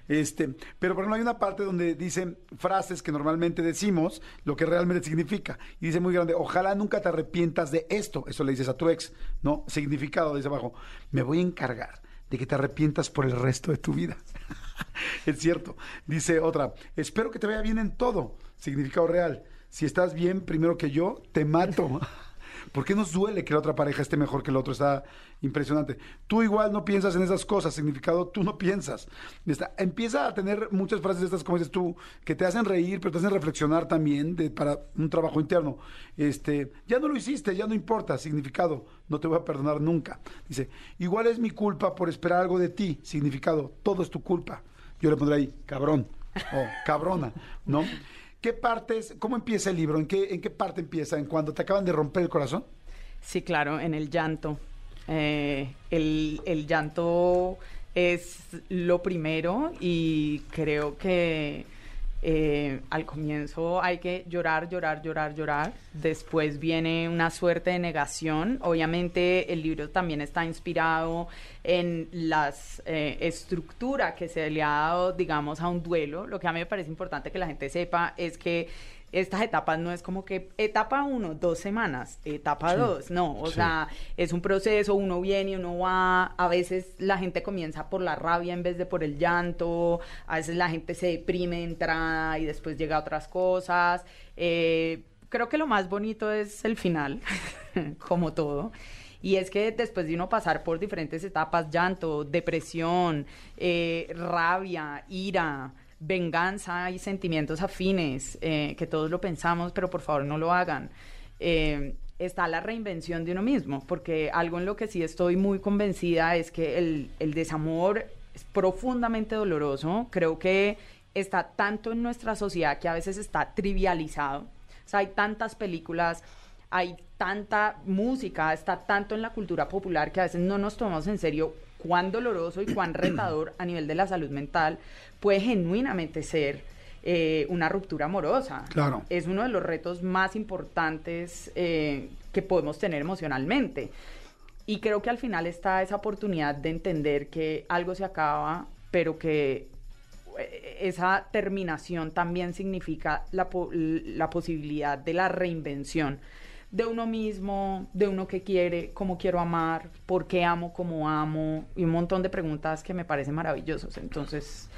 Este, pero por ejemplo hay una parte donde dicen frases que normalmente decimos lo que realmente significa. Y dice muy grande, ojalá nunca te arrepientas de esto. Eso le dices a tu ex, ¿no? Significado, dice abajo. Me voy a encargar de que te arrepientas por el resto de tu vida. es cierto. Dice otra, espero que te vaya bien en todo. Significado real. Si estás bien primero que yo, te mato. ¿Por qué nos duele que la otra pareja esté mejor que el otro? Está impresionante. Tú igual no piensas en esas cosas, significado tú no piensas. Está- empieza a tener muchas frases de estas, como dices tú, que te hacen reír, pero te hacen reflexionar también de, para un trabajo interno. Este, ya no lo hiciste, ya no importa, significado, no te voy a perdonar nunca. Dice, igual es mi culpa por esperar algo de ti, significado, todo es tu culpa. Yo le pondré ahí, cabrón, o cabrona, ¿no? ¿Qué partes, cómo empieza el libro? ¿En qué, en qué parte empieza? ¿En cuando te acaban de romper el corazón? Sí, claro, en el llanto. Eh, el, el llanto es lo primero y creo que eh, al comienzo hay que llorar, llorar, llorar, llorar. Después viene una suerte de negación. Obviamente el libro también está inspirado en las eh, estructura que se le ha dado, digamos, a un duelo. Lo que a mí me parece importante que la gente sepa es que estas etapas no es como que etapa uno, dos semanas, etapa Sí. dos, no, o Sí. sea, es un proceso, uno viene, uno va, a veces la gente comienza por la rabia en vez de por el llanto, a veces la gente se deprime de entrada y después llega a otras cosas. Eh, creo que lo más bonito es el final, como todo. Y es que después de uno pasar por diferentes etapas, llanto, depresión, eh, rabia, ira, venganza y sentimientos afines, eh, que todos lo pensamos, pero por favor no lo hagan. Eh, está la reinvención de uno mismo, porque algo en lo que sí estoy muy convencida es que el, el desamor es profundamente doloroso. Creo que está tanto en nuestra sociedad que a veces está trivializado. O sea, hay tantas películas, hay tanta música, está tanto en la cultura popular que a veces no nos tomamos en serio cuán doloroso y cuán retador a nivel de la salud mental puede genuinamente ser eh, una ruptura amorosa. Claro. Es uno de los retos más importantes eh, que podemos tener emocionalmente. Y creo que al final está esa oportunidad de entender que algo se acaba, pero que eh, esa terminación también significa la, po- la posibilidad de la reinvención de uno mismo, de uno que quiere, cómo quiero amar, por qué amo como amo, y un montón de preguntas que me parecen maravillosos. Entonces,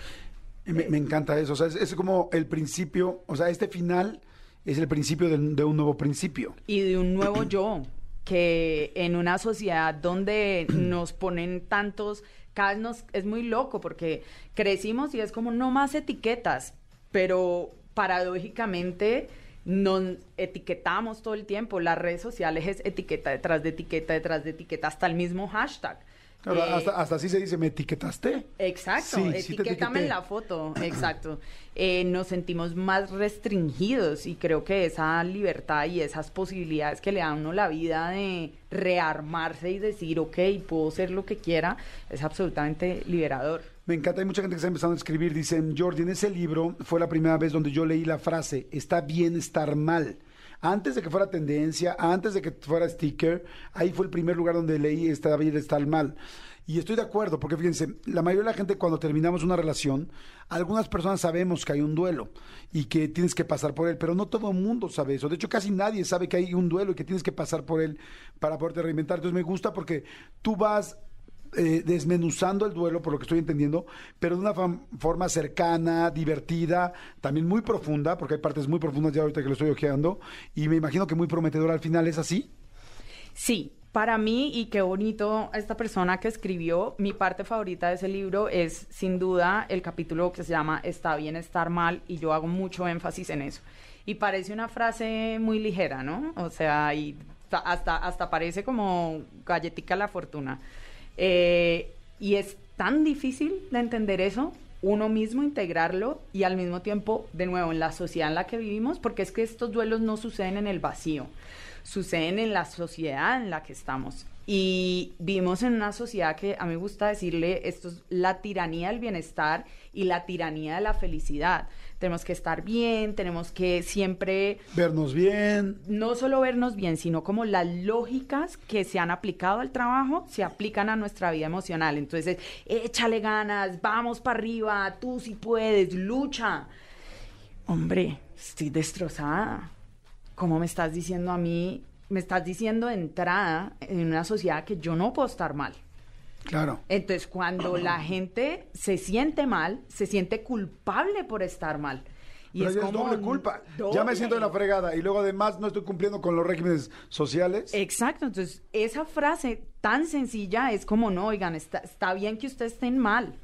Me, me encanta eso, o sea, es, es como el principio, o sea, este final es el principio de, de un nuevo principio. y de un nuevo yo, que en una sociedad donde nos ponen tantos, cada vez nos, es muy loco porque crecimos y es como no más etiquetas, pero paradójicamente nos etiquetamos todo el tiempo, las redes sociales es etiqueta detrás de etiqueta detrás de etiqueta, hasta el mismo hashtag. Claro, Eh, hasta, hasta así se dice, ¿me etiquetaste? Exacto, Sí, etiquétame en la foto, exacto. Eh, nos sentimos más restringidos y creo que esa libertad y esas posibilidades que le da a uno la vida de rearmarse y decir, ok, puedo ser lo que quiera, es absolutamente liberador. Me encanta, hay mucha gente que está empezando a escribir, dicen, Jordi, en ese libro fue la primera vez donde yo leí la frase, está bien estar mal. Antes de que fuera tendencia, antes de que fuera sticker, ahí fue el primer lugar donde leí está bien estar mal. Y estoy de acuerdo, porque fíjense, la mayoría de la gente cuando terminamos una relación, algunas personas sabemos que hay un duelo y que tienes que pasar por él, pero no todo el mundo sabe eso. De hecho, casi nadie sabe que hay un duelo y que tienes que pasar por él para poderte reinventar. Entonces me gusta porque tú vas eh, desmenuzando el duelo, por lo que estoy entendiendo, pero de una forma cercana, divertida, también muy profunda, porque hay partes muy profundas ya ahorita que lo estoy ojeando, y me imagino que muy prometedora al final, ¿es así? Sí, para mí, y qué bonito esta persona que escribió, mi parte favorita de ese libro es sin duda el capítulo que se llama Está bien estar mal, y yo hago mucho énfasis en eso. Y parece una frase muy ligera, ¿no? O sea, hasta, hasta parece como galletica la fortuna. Eh, y es tan difícil de entender eso, uno mismo integrarlo y al mismo tiempo, de nuevo, en la sociedad en la que vivimos, porque es que estos duelos no suceden en el vacío, suceden en la sociedad en la que estamos. Y vivimos en una sociedad que a mí me gusta decirle, esto es la tiranía del bienestar y la tiranía de la felicidad. Tenemos que estar bien, tenemos que siempre Vernos bien. no solo vernos bien, sino como las lógicas que se han aplicado al trabajo se aplican a nuestra vida emocional. Entonces, échale ganas, vamos para arriba, tú si puedes, lucha. Hombre, estoy destrozada. ¿Cómo me estás diciendo a mí? Me estás diciendo de entrada en una sociedad que yo no puedo estar mal. Claro. Entonces, cuando la gente se siente mal, se siente culpable por estar mal. Y Pero es doble culpa. Ya me siento de la fregada y luego además no estoy cumpliendo con los regímenes sociales. Exacto, entonces esa frase tan sencilla es como, no, oigan, está, está bien que ustedes estén mal,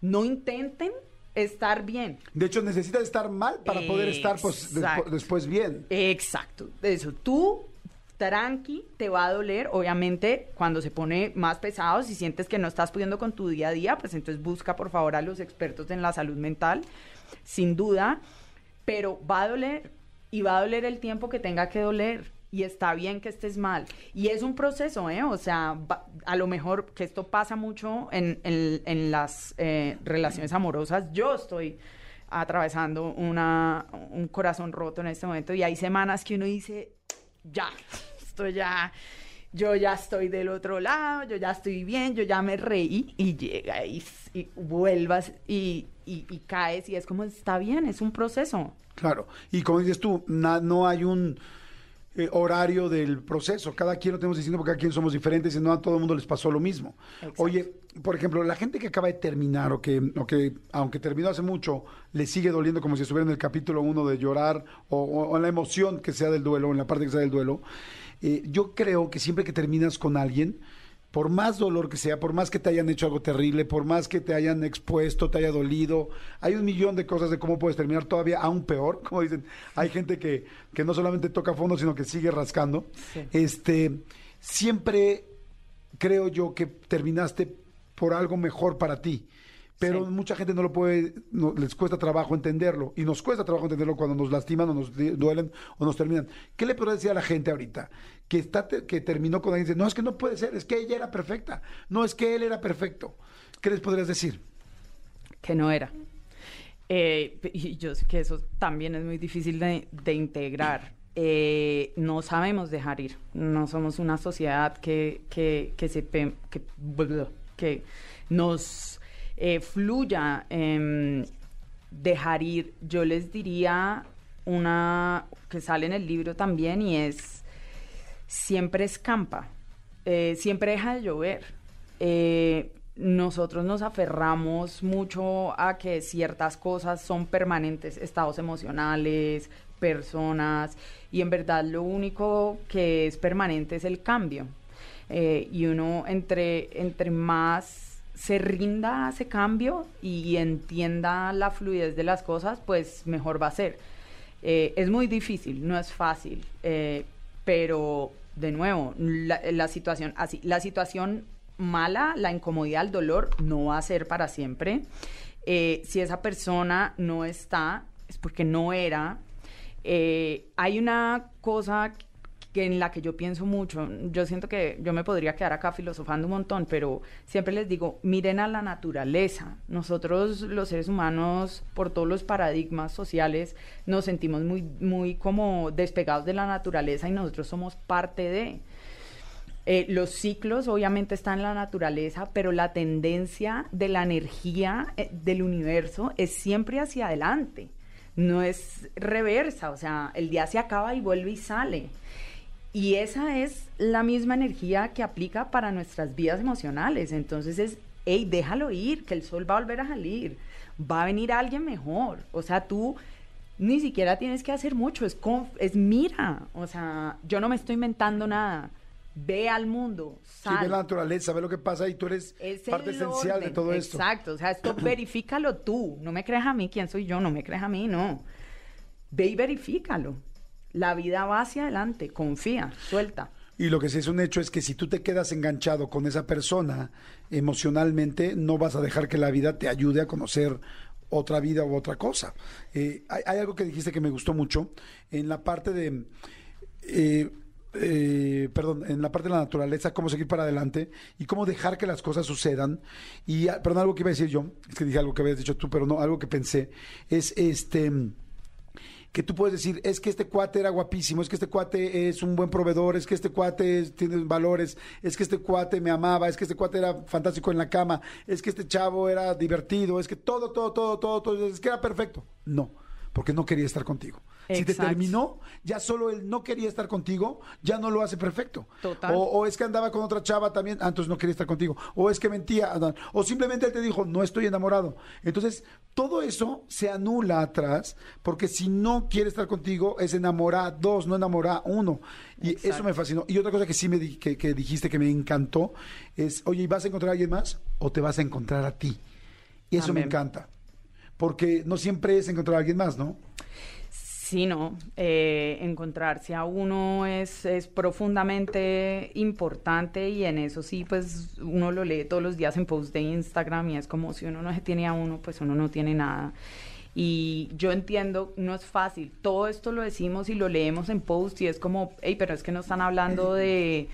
no intenten estar bien. De hecho, necesitas estar mal para poder estar pues, después bien. Exacto, eso, tú tranqui, te va a doler, obviamente cuando se pone más pesado, si sientes que no estás pudiendo con tu día a día, pues entonces busca por favor a los expertos en la salud mental, sin duda, pero va a doler y va a doler el tiempo que tenga que doler. Y está bien que estés mal. Y es un proceso, ¿eh? O sea, a lo mejor que esto pasa mucho en, en- en las eh, relaciones amorosas. Yo estoy atravesando una, un corazón roto en este momento y hay semanas que uno dice, ya, estoy ya, yo ya estoy del otro lado, yo ya estoy bien, yo ya me reí y llega y, y vuelvas y, y- y caes y es como, está bien, es un proceso. Claro. Y como dices tú, na- no hay un eh, horario del proceso. Cada quien lo tenemos diciendo porque cada quien somos diferentes y no a todo el mundo les pasó lo mismo. Oye, por ejemplo, la gente que acaba de terminar o que, o que aunque terminó hace mucho, le sigue doliendo como si estuviera en el capítulo uno de llorar o, o- o en la emoción que sea del duelo, en la parte que sea del duelo. eh, yo creo que siempre que terminas con alguien, por más dolor que sea, por más que te hayan hecho algo terrible, por más que te hayan expuesto, te haya dolido, hay un millón de cosas de cómo puedes terminar todavía aún peor, como dicen, hay gente que, que no solamente toca fondo, sino que sigue rascando. Este, siempre creo yo que terminaste por algo mejor para ti. Pero mucha gente no lo puede, no- les cuesta trabajo entenderlo. Y nos cuesta trabajo entenderlo cuando nos lastiman o nos duelen o nos terminan. ¿Qué le podría decir a la gente ahorita? Que, está te- que terminó con alguien y dice, no, es que no puede ser, es que ella era perfecta. No, es que él era perfecto. ¿Qué les podrías decir? que no era. Eh, y yo sé que eso también es muy difícil de, de integrar. Eh, no sabemos dejar ir. No somos una sociedad que, que, que, se, que, que nos eh, fluya em, dejar ir. Yo les diría una que sale en el libro también y es siempre escampa, eh, siempre deja de llover. Eh, nosotros nos aferramos mucho a que ciertas cosas son permanentes, estados emocionales, personas, y en verdad lo único que es permanente es el cambio. Eh, y uno entre, entre más se rinda a ese cambio y entienda la fluidez de las cosas, pues mejor va a ser. Eh, es muy difícil, no es fácil, eh, pero de nuevo, la, situación así, la situación mala, la incomodidad, el dolor no va a ser para siempre. Eh, si esa persona no está, es porque no era. Hay una cosa que en la que yo pienso mucho, yo siento que yo me podría quedar acá filosofando un montón, pero siempre les digo, miren a la naturaleza. Nosotros los seres humanos, por todos los paradigmas sociales, nos sentimos muy, muy como despegados de la naturaleza y nosotros somos parte de... Eh, los ciclos obviamente están en la naturaleza, pero la tendencia de la energía eh, del universo es siempre hacia adelante, no es reversa, o sea, el día se acaba y vuelve y sale. Y esa es la misma energía que aplica para nuestras vidas emocionales. Entonces es, hey, déjalo ir, que el sol va a volver a salir, va a venir alguien mejor. O sea, tú ni siquiera tienes que hacer mucho, es, es mira, o sea, yo no me estoy inventando nada. Ve al mundo, Sí, sal. ve la naturaleza, ve lo que pasa y tú eres Es parte esencial de orden, todo esto. Exacto, o sea, esto verifícalo tú, no me creas a mí, ¿quién soy yo? No me creas a mí, no. Ve y verifícalo. La vida va hacia adelante, confía, suelta. Y lo que sí es un hecho es que si tú te quedas enganchado con esa persona emocionalmente, no vas a dejar que la vida te ayude a conocer otra vida u otra cosa. Eh, hay, algo que dijiste que me gustó mucho en la parte de... eh, eh, perdón, en la parte de la naturaleza, cómo seguir para adelante y cómo dejar que las cosas sucedan. Y, ah, perdón, algo que iba a decir yo, es que dije algo que habías dicho tú, pero no, algo que pensé, es este que tú puedes decir, es que este cuate era guapísimo, es que este cuate es un buen proveedor, es que este cuate tiene valores, es que este cuate me amaba, es que este cuate era fantástico en la cama, es que este chavo era divertido, es que todo, todo, todo, todo, todo, es que era perfecto. No, porque no quería estar contigo. Si te terminó, ya solo él no quería estar contigo, ya no lo hace perfecto. Total. O, o es que andaba con otra chava también, ah, entonces no quería estar contigo. O es que mentía, ah, o simplemente él te dijo, no estoy enamorado. Entonces, todo eso se anula atrás, porque si no quiere estar contigo, es enamorar dos, no enamorar uno. Y eso me fascinó. Y otra cosa que sí me di- que, que dijiste que me encantó es, oye, ¿y vas a encontrar a alguien más o te vas a encontrar a ti? Y eso me encanta. Porque no siempre es encontrar a alguien más, ¿no? Sí, no. eh, encontrarse a uno es, es profundamente importante y en eso sí, pues uno lo lee todos los días en post de Instagram y es como si uno no se tiene a uno, pues uno no tiene nada. Y yo entiendo, no es fácil. Todo esto lo decimos y lo leemos en post y es como, hey, pero es que no están hablando de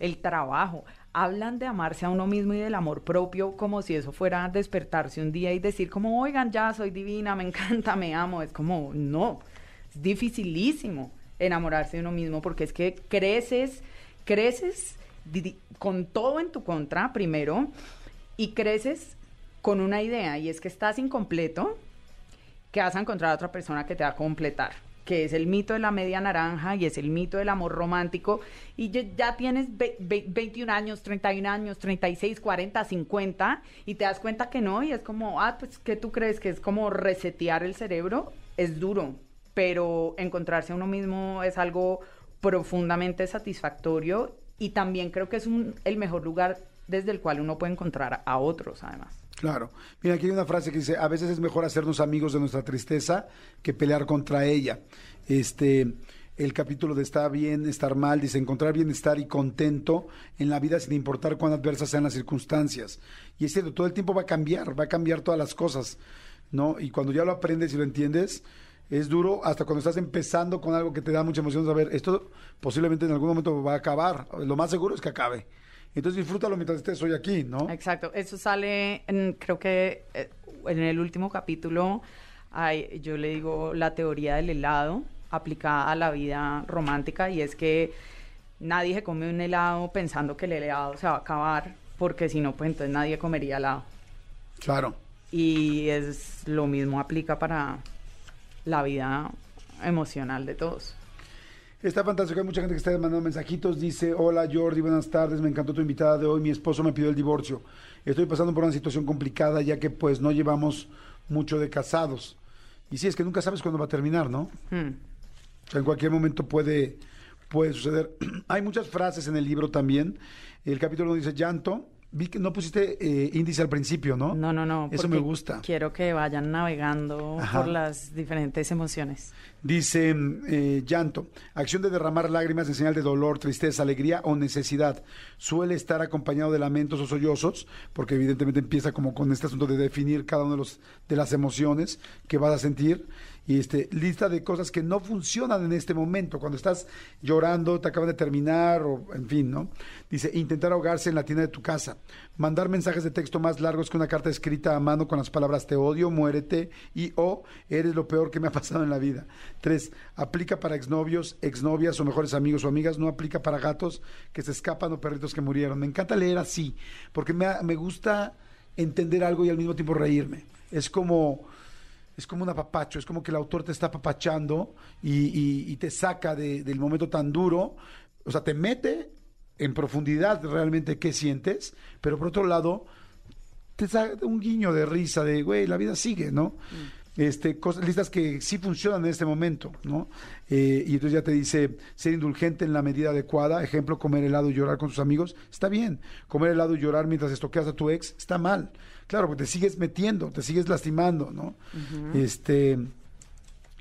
el trabajo. Hablan de amarse a uno mismo y del amor propio como si eso fuera despertarse un día y decir como, oigan, ya soy divina, me encanta, me amo. Es como, no, dificilísimo enamorarse de uno mismo porque es que creces, creces con todo en tu contra primero y creces con una idea y es que estás incompleto, que vas a encontrar otra persona que te va a completar, que es el mito de la media naranja y es el mito del amor romántico. Y ya, tienes ve- ve- 21 años, 31 años, 36, 40, 50 y te das cuenta que no y es como, ah, pues, ¿qué tú crees? Que es como resetear el cerebro. Es duro, pero encontrarse a uno mismo es algo profundamente satisfactorio y también creo que es un- el mejor lugar desde el cual uno puede encontrar a otros, además. Claro. Mira, aquí hay una frase que dice, a veces es mejor hacernos amigos de nuestra tristeza que pelear contra ella. Este, el capítulo de está bien, estar mal, dice, encontrar bienestar y contento en la vida sin importar cuán adversas sean las circunstancias. Y es cierto, todo el tiempo va a cambiar, va a cambiar todas las cosas, ¿no? Y cuando ya lo aprendes y lo entiendes, es duro hasta cuando estás empezando con algo que te da mucha emoción saber, esto posiblemente en algún momento va a acabar. Lo más seguro es que acabe. Entonces disfrútalo mientras estés hoy aquí, ¿no? Exacto, eso sale, en- creo que eh, en el último capítulo, hay- yo le digo la teoría del helado aplicada a la vida romántica y es que nadie se come un helado pensando que el helado se va a acabar, porque si no, pues entonces nadie comería helado. Claro. Y es lo mismo aplica para la vida emocional de todos. Está fantástico, hay mucha gente que está mandando mensajitos. Dice, hola Jordi, buenas tardes, me encantó tu invitada de hoy. Mi esposo me pidió el divorcio. Estoy pasando por una situación complicada ya que pues no llevamos mucho de casados. Y sí, es que nunca sabes cuándo va a terminar, ¿no? Hmm. O sea, en cualquier momento puede, puede suceder. Hay muchas frases en el libro también. El capítulo uno dice llanto. Vi que no pusiste eh, índice al principio, ¿no? No, no, no. Eso me gusta. Quiero que vayan navegando Ajá. por las diferentes emociones. Dice eh, llanto, acción de derramar lágrimas en señal de dolor, tristeza, alegría o necesidad. Suele estar acompañado de lamentos o sollozos, porque evidentemente empieza como con este asunto de definir cada uno de, los, de las emociones que vas a sentir. Y este, lista de cosas que no funcionan en este momento, cuando estás llorando, te acaban de terminar, o en fin, ¿no? Dice, intentar ahogarse en la tienda de tu casa, mandar mensajes de texto más largos que una carta escrita a mano con las palabras te odio, muérete y o eres lo peor que me ha pasado en la vida. Tres, aplica para exnovios, exnovias o mejores amigos o amigas, no aplica para gatos que se escapan o perritos que murieron. Me encanta leer así, porque me, me gusta entender algo y al mismo tiempo reírme. Es como es como un apapacho, es como que el autor te está apapachando y, y- y te saca de- del momento tan duro, o sea, te mete en profundidad realmente qué sientes, pero por otro lado, te da un guiño de risa de, güey, la vida sigue, ¿no? Este, cosas, listas que sí funcionan en este momento, ¿no? Eh, y entonces ya te dice ser indulgente en la medida adecuada, ejemplo, comer helado y llorar con sus amigos, está bien. Comer helado y llorar mientras estoqueas a tu ex, está mal. Claro, porque te sigues metiendo, te sigues lastimando, ¿no? Este,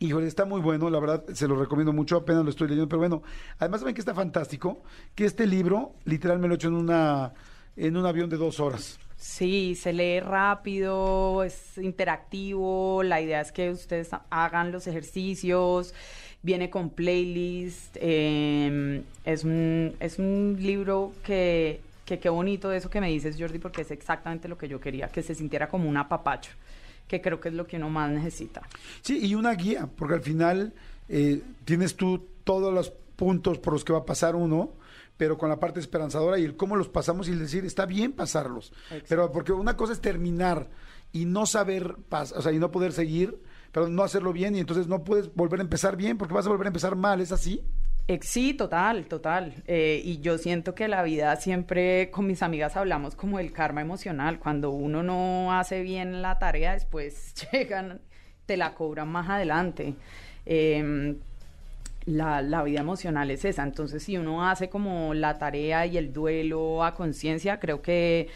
Híjole, está muy bueno, la verdad, se lo recomiendo mucho, apenas lo estoy leyendo, pero bueno, además saben que está fantástico, que este libro, literal me lo he hecho en una, en un avión de dos horas. Sí, se lee rápido, es interactivo, la idea es que ustedes hagan los ejercicios, viene con playlist, eh, es, un, es un libro que, que qué bonito eso que me dices, Jordi, porque es exactamente lo que yo quería, que se sintiera como un apapacho, que creo que es lo que uno más necesita. Sí, y una guía, porque al final eh, tienes tú todos los puntos por los que va a pasar uno, pero con la parte esperanzadora y el cómo los pasamos y el decir, está bien pasarlos. Pero porque una cosa es terminar y no saber, o sea, y no poder seguir, pero no hacerlo bien y entonces no puedes volver a empezar bien porque vas a volver a empezar mal, ¿es así? Eh, Sí, total, total. Eh, y yo siento que la vida siempre con mis amigas hablamos como el karma emocional. Cuando uno no hace bien la tarea, después llegan, te la cobran más adelante. Em, la, la vida emocional es esa. Entonces, si uno hace como la tarea y el duelo a conciencia, creo que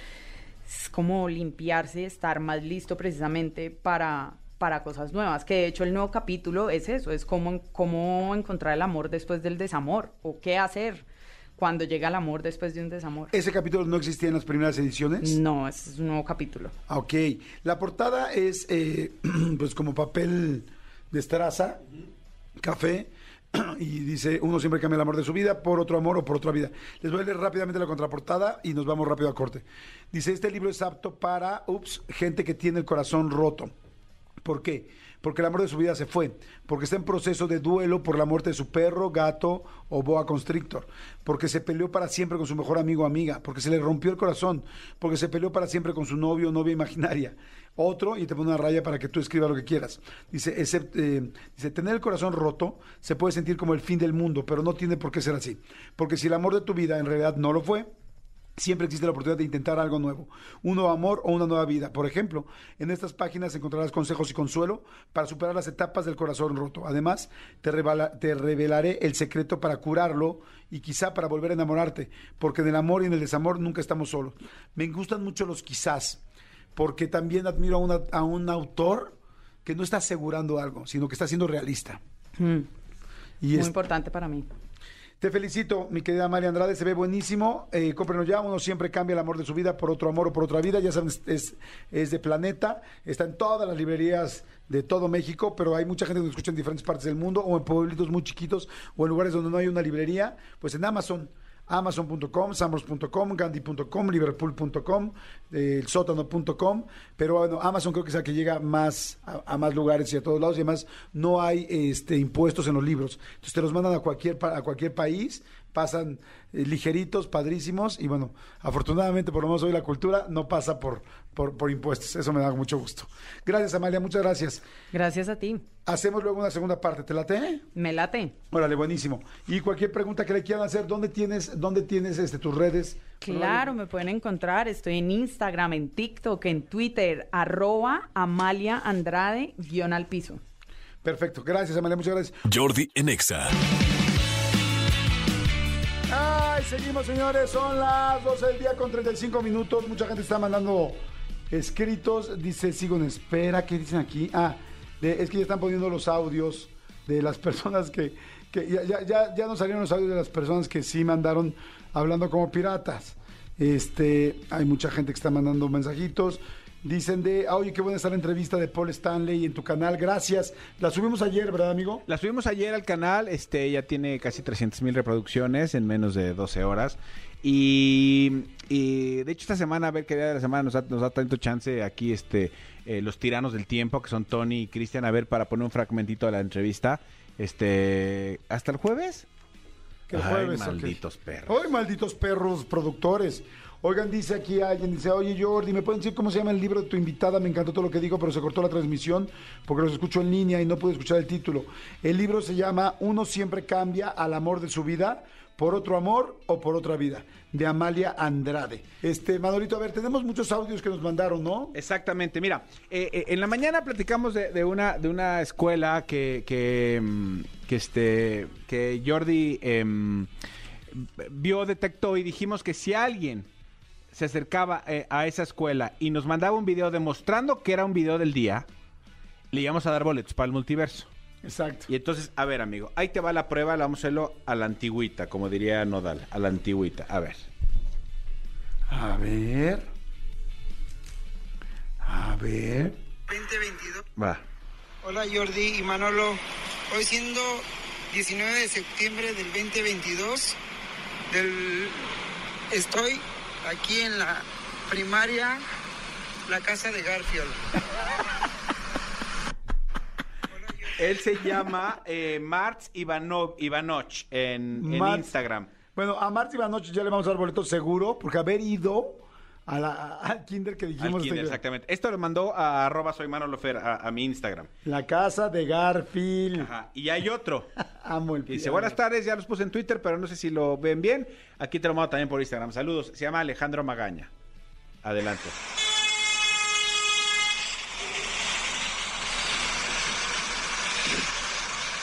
es como limpiarse estar más listo precisamente para, para cosas nuevas. Que de hecho el nuevo capítulo es eso, es cómo, cómo encontrar el amor después del desamor o qué hacer cuando llega el amor después de un desamor. ¿Ese capítulo no existía en las primeras ediciones? No, es un nuevo capítulo. Ah, Ok, la portada es eh, pues como papel de estraza, café, y dice, uno siempre cambia el amor de su vida por otro amor o por otra vida. Les voy a leer rápidamente la contraportada y nos vamos rápido a corte. Dice, este libro es apto para, ups, gente que tiene el corazón roto. ¿Por qué? Porque el amor de su vida se fue, porque está en proceso de duelo por la muerte de su perro, gato o boa constrictor, porque se peleó para siempre con su mejor amigo o amiga, porque se le rompió el corazón, porque se peleó para siempre con su novio o novia imaginaria. Otro, y te pone una raya para que tú escribas lo que quieras. Dice, except- eh, dice, tener el corazón roto se puede sentir como el fin del mundo, pero no tiene por qué ser así. Porque si el amor de tu vida en realidad no lo fue, Siempre existe la oportunidad de intentar algo nuevo, un nuevo amor o una nueva vida. Por ejemplo, en estas páginas encontrarás consejos y consuelo para superar las etapas del corazón roto. Además, te, te revelaré el secreto para curarlo y quizá para volver a enamorarte, porque en el amor y en el desamor nunca estamos solos. Me gustan mucho los quizás, porque también admiro a, una- a un autor que no está asegurando algo, sino que está siendo realista. Mm, Y Muy es- importante para mí. te felicito, mi querida María Andrade, se ve buenísimo. Eh, cómprenlo ya, uno siempre cambia el amor de su vida por otro amor o por otra vida. Ya saben, es, es de Planeta, está en todas las librerías de todo México, pero hay mucha gente que nos escucha en diferentes partes del mundo o en pueblitos muy chiquitos o en lugares donde no hay una librería, pues en Amazon. Amazon.com, Sambros.com, Gandhi.com, Liverpool.com, eh, elsótano.com, pero bueno, Amazon creo que es la que llega más a, a más lugares y a todos lados y además no hay este impuestos en los libros. Entonces te los mandan a cualquier a cualquier país, pasan eh, ligeritos, padrísimos, y bueno, afortunadamente por lo menos hoy la cultura no pasa por, por, por impuestos, eso me da mucho gusto. Gracias Amalia, muchas gracias. Gracias a ti. Hacemos luego una segunda parte, ¿te late? Me late. Órale, buenísimo. Y cualquier pregunta que le quieran hacer, ¿dónde tienes, dónde tienes este, tus redes? Claro, me pueden encontrar. Estoy en Instagram, en TikTok, en Twitter, arroba Amalia Andrade, guion al piso. Perfecto, gracias Amalia, muchas gracias. Jordi en Exa. Ay, seguimos señores, son las 12 del día con 35 minutos. Mucha gente está mandando escritos. Dice, sigo en espera. ¿Qué dicen aquí? Ah, es que ya están poniendo los audios de las personas que, que ya, ya, ya, ya nos salieron los audios de las personas que sí mandaron hablando como piratas. Este, hay mucha gente que está mandando mensajitos. Dicen de, ah, oye, qué buena está la entrevista de Paul Stanley en tu canal. Gracias. La subimos ayer, ¿verdad, amigo? La subimos ayer al canal, este ya tiene casi 300 mil reproducciones en menos de 12 horas. Y, y, de hecho esta semana, a ver qué día de la semana nos da, nos da tanto chance aquí este eh, los tiranos del tiempo, que son Tony y Cristian, a ver para poner un fragmentito de la entrevista. Este, ¿hasta el jueves? Que el Ay, jueves, malditos perros. ¡Ay, malditos perros productores! Oigan, dice aquí alguien, dice, oye Jordi, ¿me pueden decir cómo se llama el libro de tu invitada? Me encantó todo lo que dijo, pero se cortó la transmisión porque los escucho en línea y no pude escuchar el título. El libro se llama Uno siempre cambia al amor de su vida, por otro amor o por otra vida, de Amalia Andrade. Este, Manolito, a ver, tenemos muchos audios que nos mandaron, ¿no? Exactamente, mira, eh, eh, en la mañana platicamos de, una de una escuela que que, mm, que este que Jordi em, vio, detectó y dijimos que si alguien se acercaba eh, a esa escuela y nos mandaba un video demostrando que era un video del día, le íbamos a dar boletos para el multiverso. Exacto. Y entonces, a ver, amigo, ahí te va la prueba, la vamos a hacerlo a la antigüita, como diría Nodal, a la antigüita. A ver. A ver. A ver. 2022. Va. Hola Jordi y Manolo. Hoy siendo 19 de septiembre del 2022, del... estoy aquí en la primaria, la casa de Garfield. Él se llama eh, Marx Ivanov, Ivanoch en, Instagram. Bueno, a Marta Ivanoche ya le vamos a dar boletos seguro, porque haber ido a la, al kinder que Al dijimos... kinder, este, exactamente. Esto lo mandó a arroba soy Manolo Fer, a, a mi Instagram. La casa de Garfield. Ajá. Y hay otro. Amo el Que dice, buenas tardes, ya los puse en Twitter, pero no sé si lo ven bien. Aquí te lo mando también por Instagram. Saludos. Se llama Alejandro Magaña. Adelante.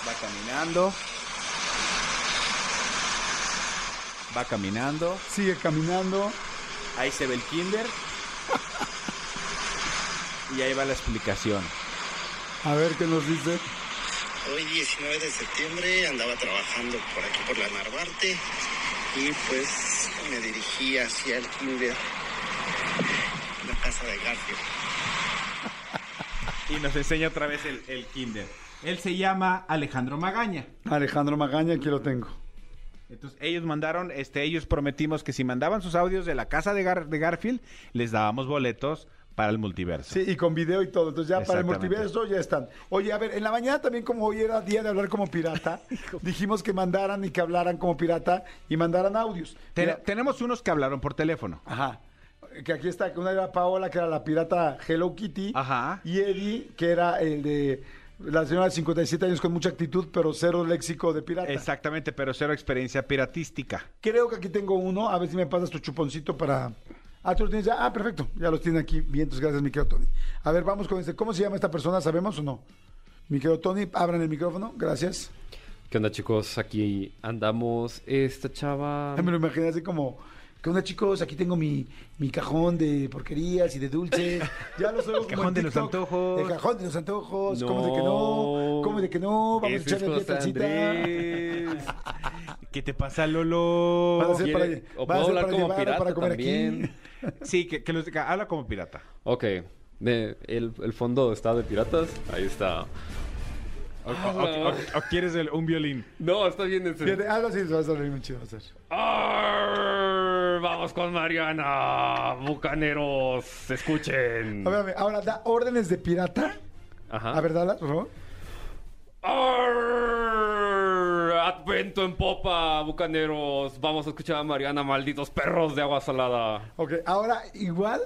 Va caminando. Va caminando. Sigue caminando. Ahí se ve el kinder. y ahí va la explicación. A ver qué nos dice. Hoy 19 de septiembre andaba trabajando por aquí por la Narvarte y pues me dirigí hacia el kinder, la casa de Garfield. Y nos enseña otra vez el, el kinder. Él se llama Alejandro Magaña. Alejandro Magaña, aquí lo tengo. Entonces ellos mandaron, este, ellos prometimos que si mandaban sus audios de la casa de, Gar- de Garfield, les dábamos boletos para el multiverso. Sí, y con video y todo. Entonces ya para el multiverso ya están. Oye, a ver, en la mañana también como hoy era día de hablar como pirata, dijimos que mandaran y que hablaran como pirata y mandaran audios. Ten- Mira, tenemos unos que hablaron por teléfono. Ajá. Que aquí está, que una era Paola, que era la pirata Hello Kitty. Ajá. Y Eddie, que era el de la señora de 57 años con mucha actitud, pero cero léxico de pirata. Exactamente, pero cero experiencia piratística. Creo que aquí tengo uno. A ver si me pasas tu chuponcito para. Ah, tú lo tienes ya. Ah, perfecto. Ya los tiene aquí. Bien, entonces gracias, mi querido Tony. A ver, vamos con este. ¿Cómo se llama esta persona? ¿Sabemos o no? Mi querido Tony, abran el micrófono. Gracias. ¿Qué onda chicos? Aquí andamos. Esta chava... Me lo imaginé así como. ¿Qué onda, chicos? Aquí tengo mi, mi cajón de porquerías y de dulces. Ya lo soy El cajón de los antojos. El cajón de los antojos. No. ¿Cómo de que no? ¿Cómo de que no? Vamos a Ese es echarle dietacita. Andrés. ¿Qué te pasa, Lolo? Van a ser para, ¿Quiere- o a puedo ser hablar para como llevar, pirata para comer también? aquí. Sí, que, que los- que habla como pirata. Ok. Me- el, el fondo está de piratas. Ahí está. O, o- o- o quieres el- un violín. No, está bien en serio. Fíjate, algo así se va a salir muy chido. Arr, Vamos con Mariana. Bucaneros, escuchen. A ver, a ver, ahora da órdenes de pirata. Ajá. A ver, dalas, por favor. Arr, a- vento en popa, bucaneros. Vamos a escuchar a Mariana, malditos perros de agua salada. Ok, ahora igual,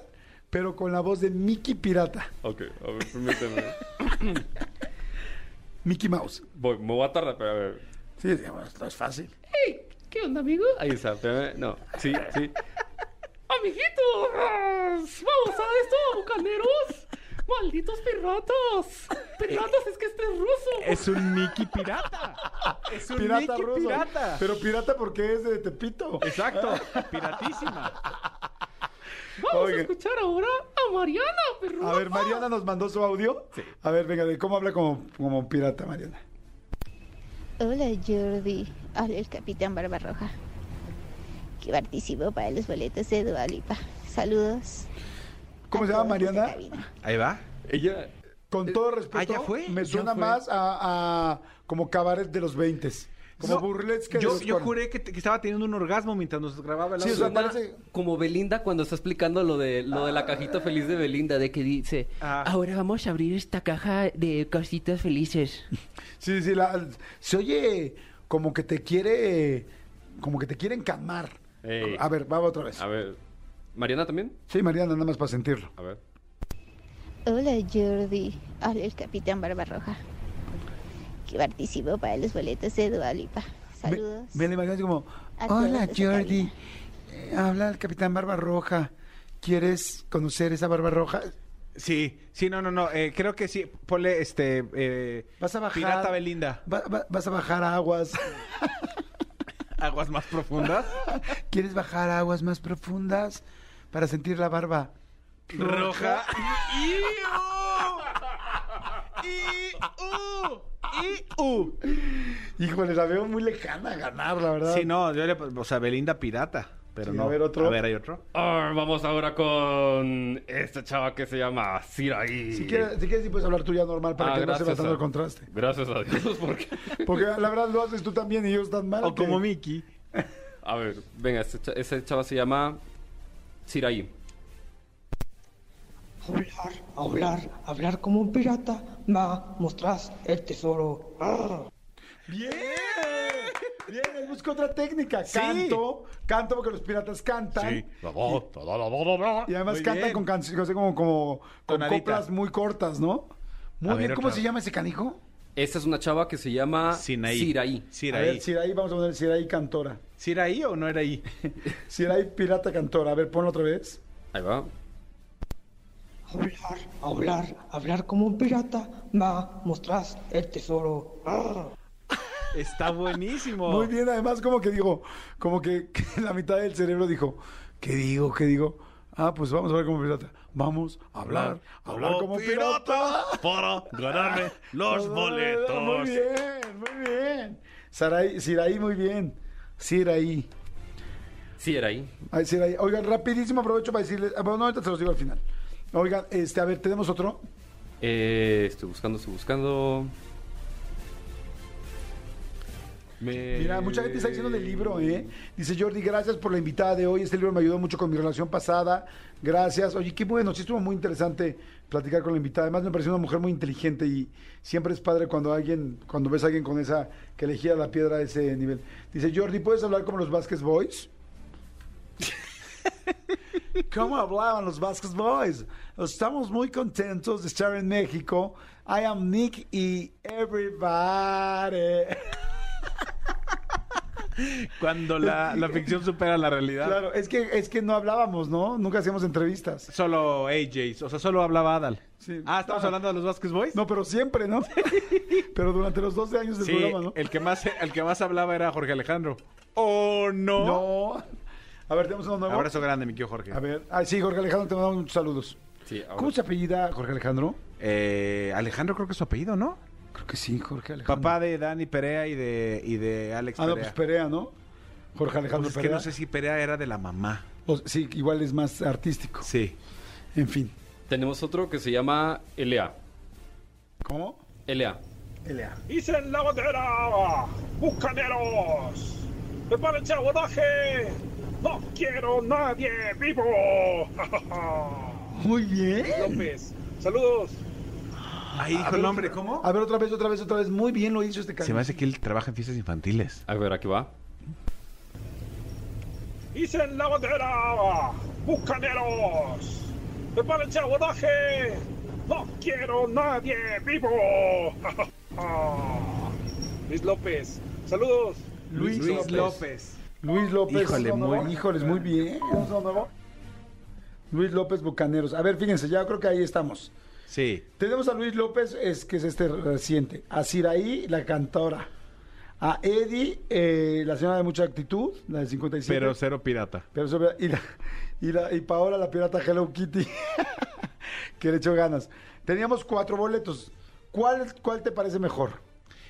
pero con la voz de Mickey Pirata. Ok, a ver, permíteme. Mickey Mouse. Voy, me voy a tardar, pero a ver. Sí, digamos, no es fácil. Hey, ¿qué onda, amigo? Ahí está. No, sí, sí. Amiguitos, vamos a esto, bucaneros. Malditos piratas. Piratas, es que este es ruso. Es un Mickey pirata. Es un Pirata Mickey ruso. pirata. Pero pirata porque es de Tepito. Exacto, piratísima. Vamos Oiga. a escuchar ahora a Mariana, perro. A ver, Mariana nos mandó su audio. A ver, venga, de cómo habla como, como pirata, Mariana. Hola Jordi, habla el Capitán Barbarroja, que participó para los boletos de Dualipa. Saludos. ¿Cómo se llama Mariana? Ahí va. Ella. Con todo respeto, Ah, ¿ya fue? me ¿Ya suena fue? más a, a como cabaret de los 20 Como No, burlesque yo, yo 40. juré que, que estaba teniendo un orgasmo mientras nos grababa el Sí, o sea, parece- Como Belinda cuando está explicando lo de lo de la cajita feliz de Belinda, de que dice, ahora vamos a abrir esta caja de cositas felices. Sí, sí, la- se oye como que te quiere, como que te quiere encamar. A ver, vamos otra vez. A ver. ¿Mariana también? Sí, Mariana, nada más para sentirlo. A ver. Hola Jordi, habla el Capitán Barbarroja, que participó para los boletos de Dualipa. Saludos. Me la imagino como, hola Jordi, Eh, habla el Capitán Barbarroja. ¿Quieres conocer esa Barbarroja? Sí, sí, no, no, no. eh, creo que sí. Ponle este. eh, Vas a bajar. Pirata Belinda. Va- va- vas a bajar aguas. Aguas más profundas. ¿Quieres bajar aguas más profundas para sentir la barba Roja. Y uh. Híjole, la veo muy lejana a ganar, la verdad. Sí, no, yo le, o sea, Belinda pirata. Pero Sí, no. a ver, otro. A ver, hay otro. Ah, vamos ahora con esta chava que se llama Siraí. Si quieres, si quieres, sí puedes hablar tú ya normal para Ah, que no se vea tanto a- el contraste. Gracias a Dios, porque... Porque la verdad lo haces tú también y ellos están mal. O que- como Mickey. A ver, venga, esa chava se llama Siraí. Hablar, hablar, hablar como un pirata, ma, mostrás el tesoro. Ah. ¡Bien! Bien, él busca otra técnica. Canto, canto porque los piratas cantan. Sí. La voz, toda la voz, la voz. Y además Muy cantan bien. con canciones, como, como con Tonadita. coplas muy cortas, ¿no? Muy A bien, ver, ¿cómo otra. se llama ese canijo? Esta es una chava que se llama Sinaí. Siraí. A ver, Siraí. Siraí, vamos a poner Siraí Cantora. ¿Sí era ahí o no era ahí? Siraí Pirata Cantora. A ver, ponlo otra vez. Ahí va. Hablar, hablar, hablar como un pirata, ma, mostrás el tesoro. Está buenísimo. Muy bien, además como que digo, como que, que la mitad del cerebro dijo, ¿qué digo? ¿Qué digo? Ah, pues vamos a hablar como pirata. Vamos a hablar, a hablar como pirata. Para ganarme los boletos. Muy bien, muy bien. Saraí, Siraí, muy bien. Siraí. Siraí. Ay, Siraí. Oigan, rapidísimo aprovecho para decirles, ah, bueno, no, ahorita se los digo al final. Oigan, este, a ver, ¿tenemos otro? Eh, estoy buscando, estoy buscando. Me- Mira, mucha gente está diciendo del libro, ¿eh? Dice Jordi, gracias por la invitada de hoy. Este libro me ayudó mucho con mi relación pasada. Gracias. Oye, qué bueno. Sí estuvo muy interesante platicar con la invitada. Además, me pareció una mujer muy inteligente y siempre es padre cuando alguien, cuando ves a alguien con esa, que le gira la piedra a ese nivel. Dice Jordi, ¿puedes hablar como los Vasquez Boys? ¿Cómo hablaban los Vasquez Boys? Estamos muy contentos de estar en México. I am Nick y everybody. Cuando la, la ficción supera la realidad. Claro, es que, es que no hablábamos, ¿no? Nunca hacíamos entrevistas. Solo AJ, o sea, solo hablaba Adal. Sí. Ah, ¿estamos hablando de los Vasquez Boys? No, pero siempre, ¿no? pero durante los 12 años del Sí, programa, ¿no? el que más el que más hablaba era Jorge Alejandro. ¿Oh, no? No. A ver, tenemos uno nuevo. Abrazo grande, mi tío Jorge. A ver. Ah, sí, Jorge Alejandro, te mandamos muchos saludos. Sí, ahora- ¿Cómo se apellida Jorge Alejandro? Eh, Alejandro creo que es su apellido, ¿no? Creo que sí, Jorge Alejandro. Papá de Dani Perea y de, y de Alex Ah, no, Perea. pues Perea, ¿no? Jorge Alejandro Pues es que Perea. no sé si Perea era de la mamá. O- sí, igual es más artístico. Sí. En fin. Tenemos otro que se llama Elea. ¿Cómo? Elea. Elea. ¡Dicen la bandera! ¡Bucaneros! ¡Prepárense abordaje! ¡No quiero nadie vivo! Muy bien. López, saludos. Ahí dijo el nombre, ¿cómo? A ver, otra vez, otra vez, otra vez. Muy bien lo hizo este Se canal. me hace que él trabaja en fiestas infantiles. A ver, aquí va. Hice en la bandera. Bucaneros. Prepárense abordaje. No quiero nadie vivo. Luis López. Saludos. Luis, López. Luis López. Híjole, muy- Híjoles, muy bien. Luis López Bucaneros. A ver, fíjense, ya creo que ahí estamos. Sí. Tenemos a Luis López, es que es este reciente. A Siraí, la cantora. A Eddie, eh, la señora de mucha actitud, la de 57. Pero cero pirata. Pero y, la- y, la- y Paola, la pirata Hello Kitty, que le echó ganas. Teníamos cuatro boletos. ¿Cuál, cuál te parece mejor?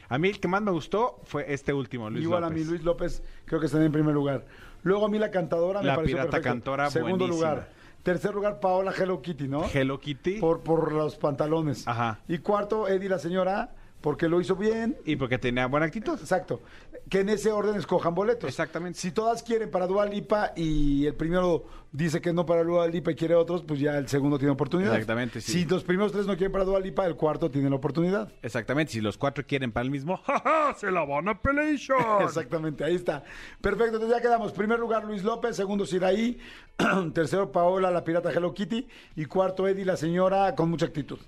A mí el que más me gustó fue este último, Luis Igual López. a mí, Luis López, creo que está en primer lugar. Luego a mí la cantadora me La pareció pirata perfecto. cantora, Segundo buenísima. lugar. Tercer lugar, Paola Hello Kitty, ¿no? Hello Kitty. Por, por los pantalones. Ajá. Y cuarto, Eddie la señora, porque lo hizo bien. Y porque tenía buena actitud. Exacto. Que en ese orden escojan boletos. Exactamente. Si todas quieren para Dua Lipa y el primero dice que no para Dua Lipa y quiere otros, pues ya el segundo tiene oportunidad. Exactamente, sí. Si los primeros tres no quieren para Dua Lipa, el cuarto tiene la oportunidad. Exactamente, si los cuatro quieren para el mismo, se la van a pelear. Exactamente, ahí está. Perfecto, entonces ya quedamos. Primer lugar, Luis López. Segundo, Siraí. Tercero, Paola, la pirata Hello Kitty. Y cuarto, Eddie, la señora con mucha actitud.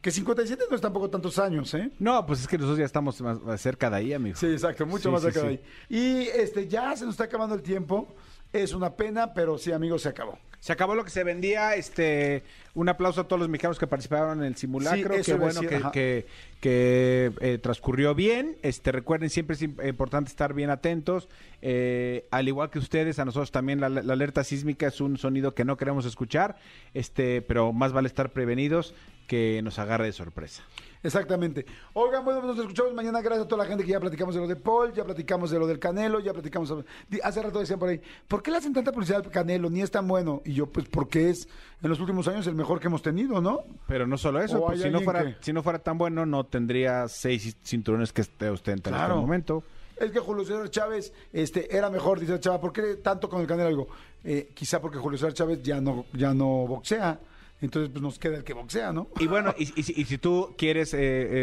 Que 57 no es tampoco tantos años, ¿eh? No, pues es que nosotros ya estamos más, cerca de ahí, amigo. Sí, exacto, mucho Sí, más sí, cerca de ahí. Y este, ya se nos está acabando el tiempo. Es una pena, pero sí, amigos, se acabó. Se acabó lo que se vendía. Este, un aplauso a todos los mexicanos que participaron en el simulacro. Sí, Qué bueno decir, que, que, que, eh, transcurrió bien. Este, recuerden, siempre es im- importante estar bien atentos. Eh, al igual que ustedes, a nosotros también la, la alerta sísmica es un sonido que no queremos escuchar. Este, pero más vale estar prevenidos que nos agarre de sorpresa. Exactamente. Oigan, bueno, nos escuchamos mañana. Gracias a toda la gente que ya platicamos de lo de Paul, ya platicamos de lo del Canelo, ya platicamos. Hace rato decían por ahí, ¿por qué le hacen tanta publicidad al Canelo? Ni es tan bueno. Y yo, pues, porque es en los últimos años el mejor que hemos tenido, ¿no? Pero no solo eso, ¿O pues, si, no fuera, que- si no fuera tan bueno, no tendría seis cinturones que ostenta en Claro. este momento. Es que Julio César Chávez este, era mejor, dice Chava. ¿Por qué tanto con el Canelo? Digo, eh, quizá porque Julio César Chávez ya no, ya no boxea. Entonces, pues nos queda el que boxea, ¿no? Y bueno, y, y si- y si tú quieres, eh,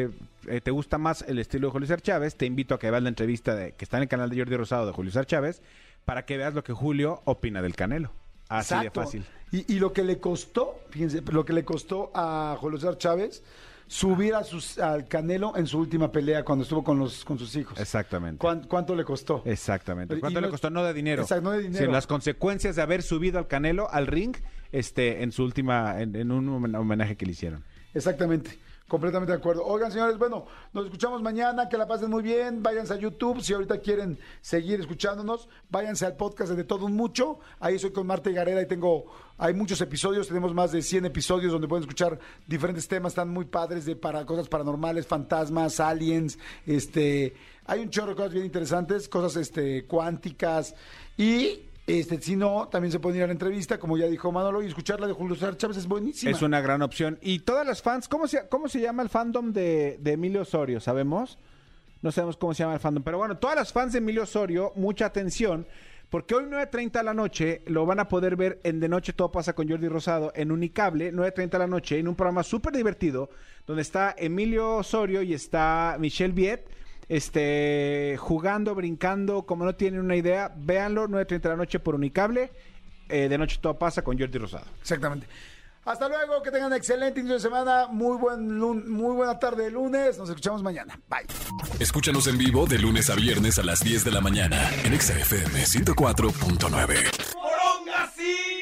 eh, eh, te gusta más el estilo de Julio César Chávez, te invito a que veas la entrevista de, que está en el canal de Jordi Rosado de Julio César Chávez para que veas lo que Julio opina del Canelo. Así Exacto. de fácil. Y, y lo que le costó, fíjense, lo que le costó a Julio César Chávez subir a sus, al Canelo en su última pelea cuando estuvo con los con sus hijos. Exactamente. ¿Cuán- ¿Cuánto le costó? Exactamente. Y ¿Cuánto no- le costó? No de dinero. Exacto, no de dinero. Sí, las consecuencias de haber subido al Canelo al ring este, en su última, en, en un homen- homenaje que le hicieron. Exactamente. Completamente de acuerdo. Oigan, señores, bueno, nos escuchamos mañana, que la pasen muy bien, váyanse a YouTube, si ahorita quieren seguir escuchándonos, váyanse al podcast de Todo Un Mucho, ahí soy con Marta y y tengo, hay muchos episodios, tenemos más de 100 episodios donde pueden escuchar diferentes temas, están muy padres de para cosas paranormales, fantasmas, aliens, este, hay un chorro de cosas bien interesantes, cosas este cuánticas y este, si no, también se pueden ir a la entrevista, como ya dijo Manolo, y escuchar la de Julio César Chávez es buenísima. Es una gran opción. Y todas las fans, ¿cómo se, cómo se llama el fandom de, de Emilio Osorio? ¿Sabemos? No sabemos cómo se llama el fandom. Pero bueno, todas las fans de Emilio Osorio, mucha atención. Porque hoy 9.30 de la noche lo van a poder ver en De Noche Todo Pasa con Jordi Rosado en Unicable, 9.30 de la noche, en un programa súper divertido, donde está Emilio Osorio y está Michelle Viet, este, jugando, brincando, como no tienen una idea, véanlo, 9.30 de la noche por Unicable, eh, De Noche Todo Pasa con Jordi Rosado. Exactamente. Hasta luego, que tengan excelente inicio de semana, muy buen lun- muy buena tarde de lunes, nos escuchamos mañana. Bye. Escúchanos en vivo de lunes a viernes a las 10 de la mañana en Exa FM 104.9.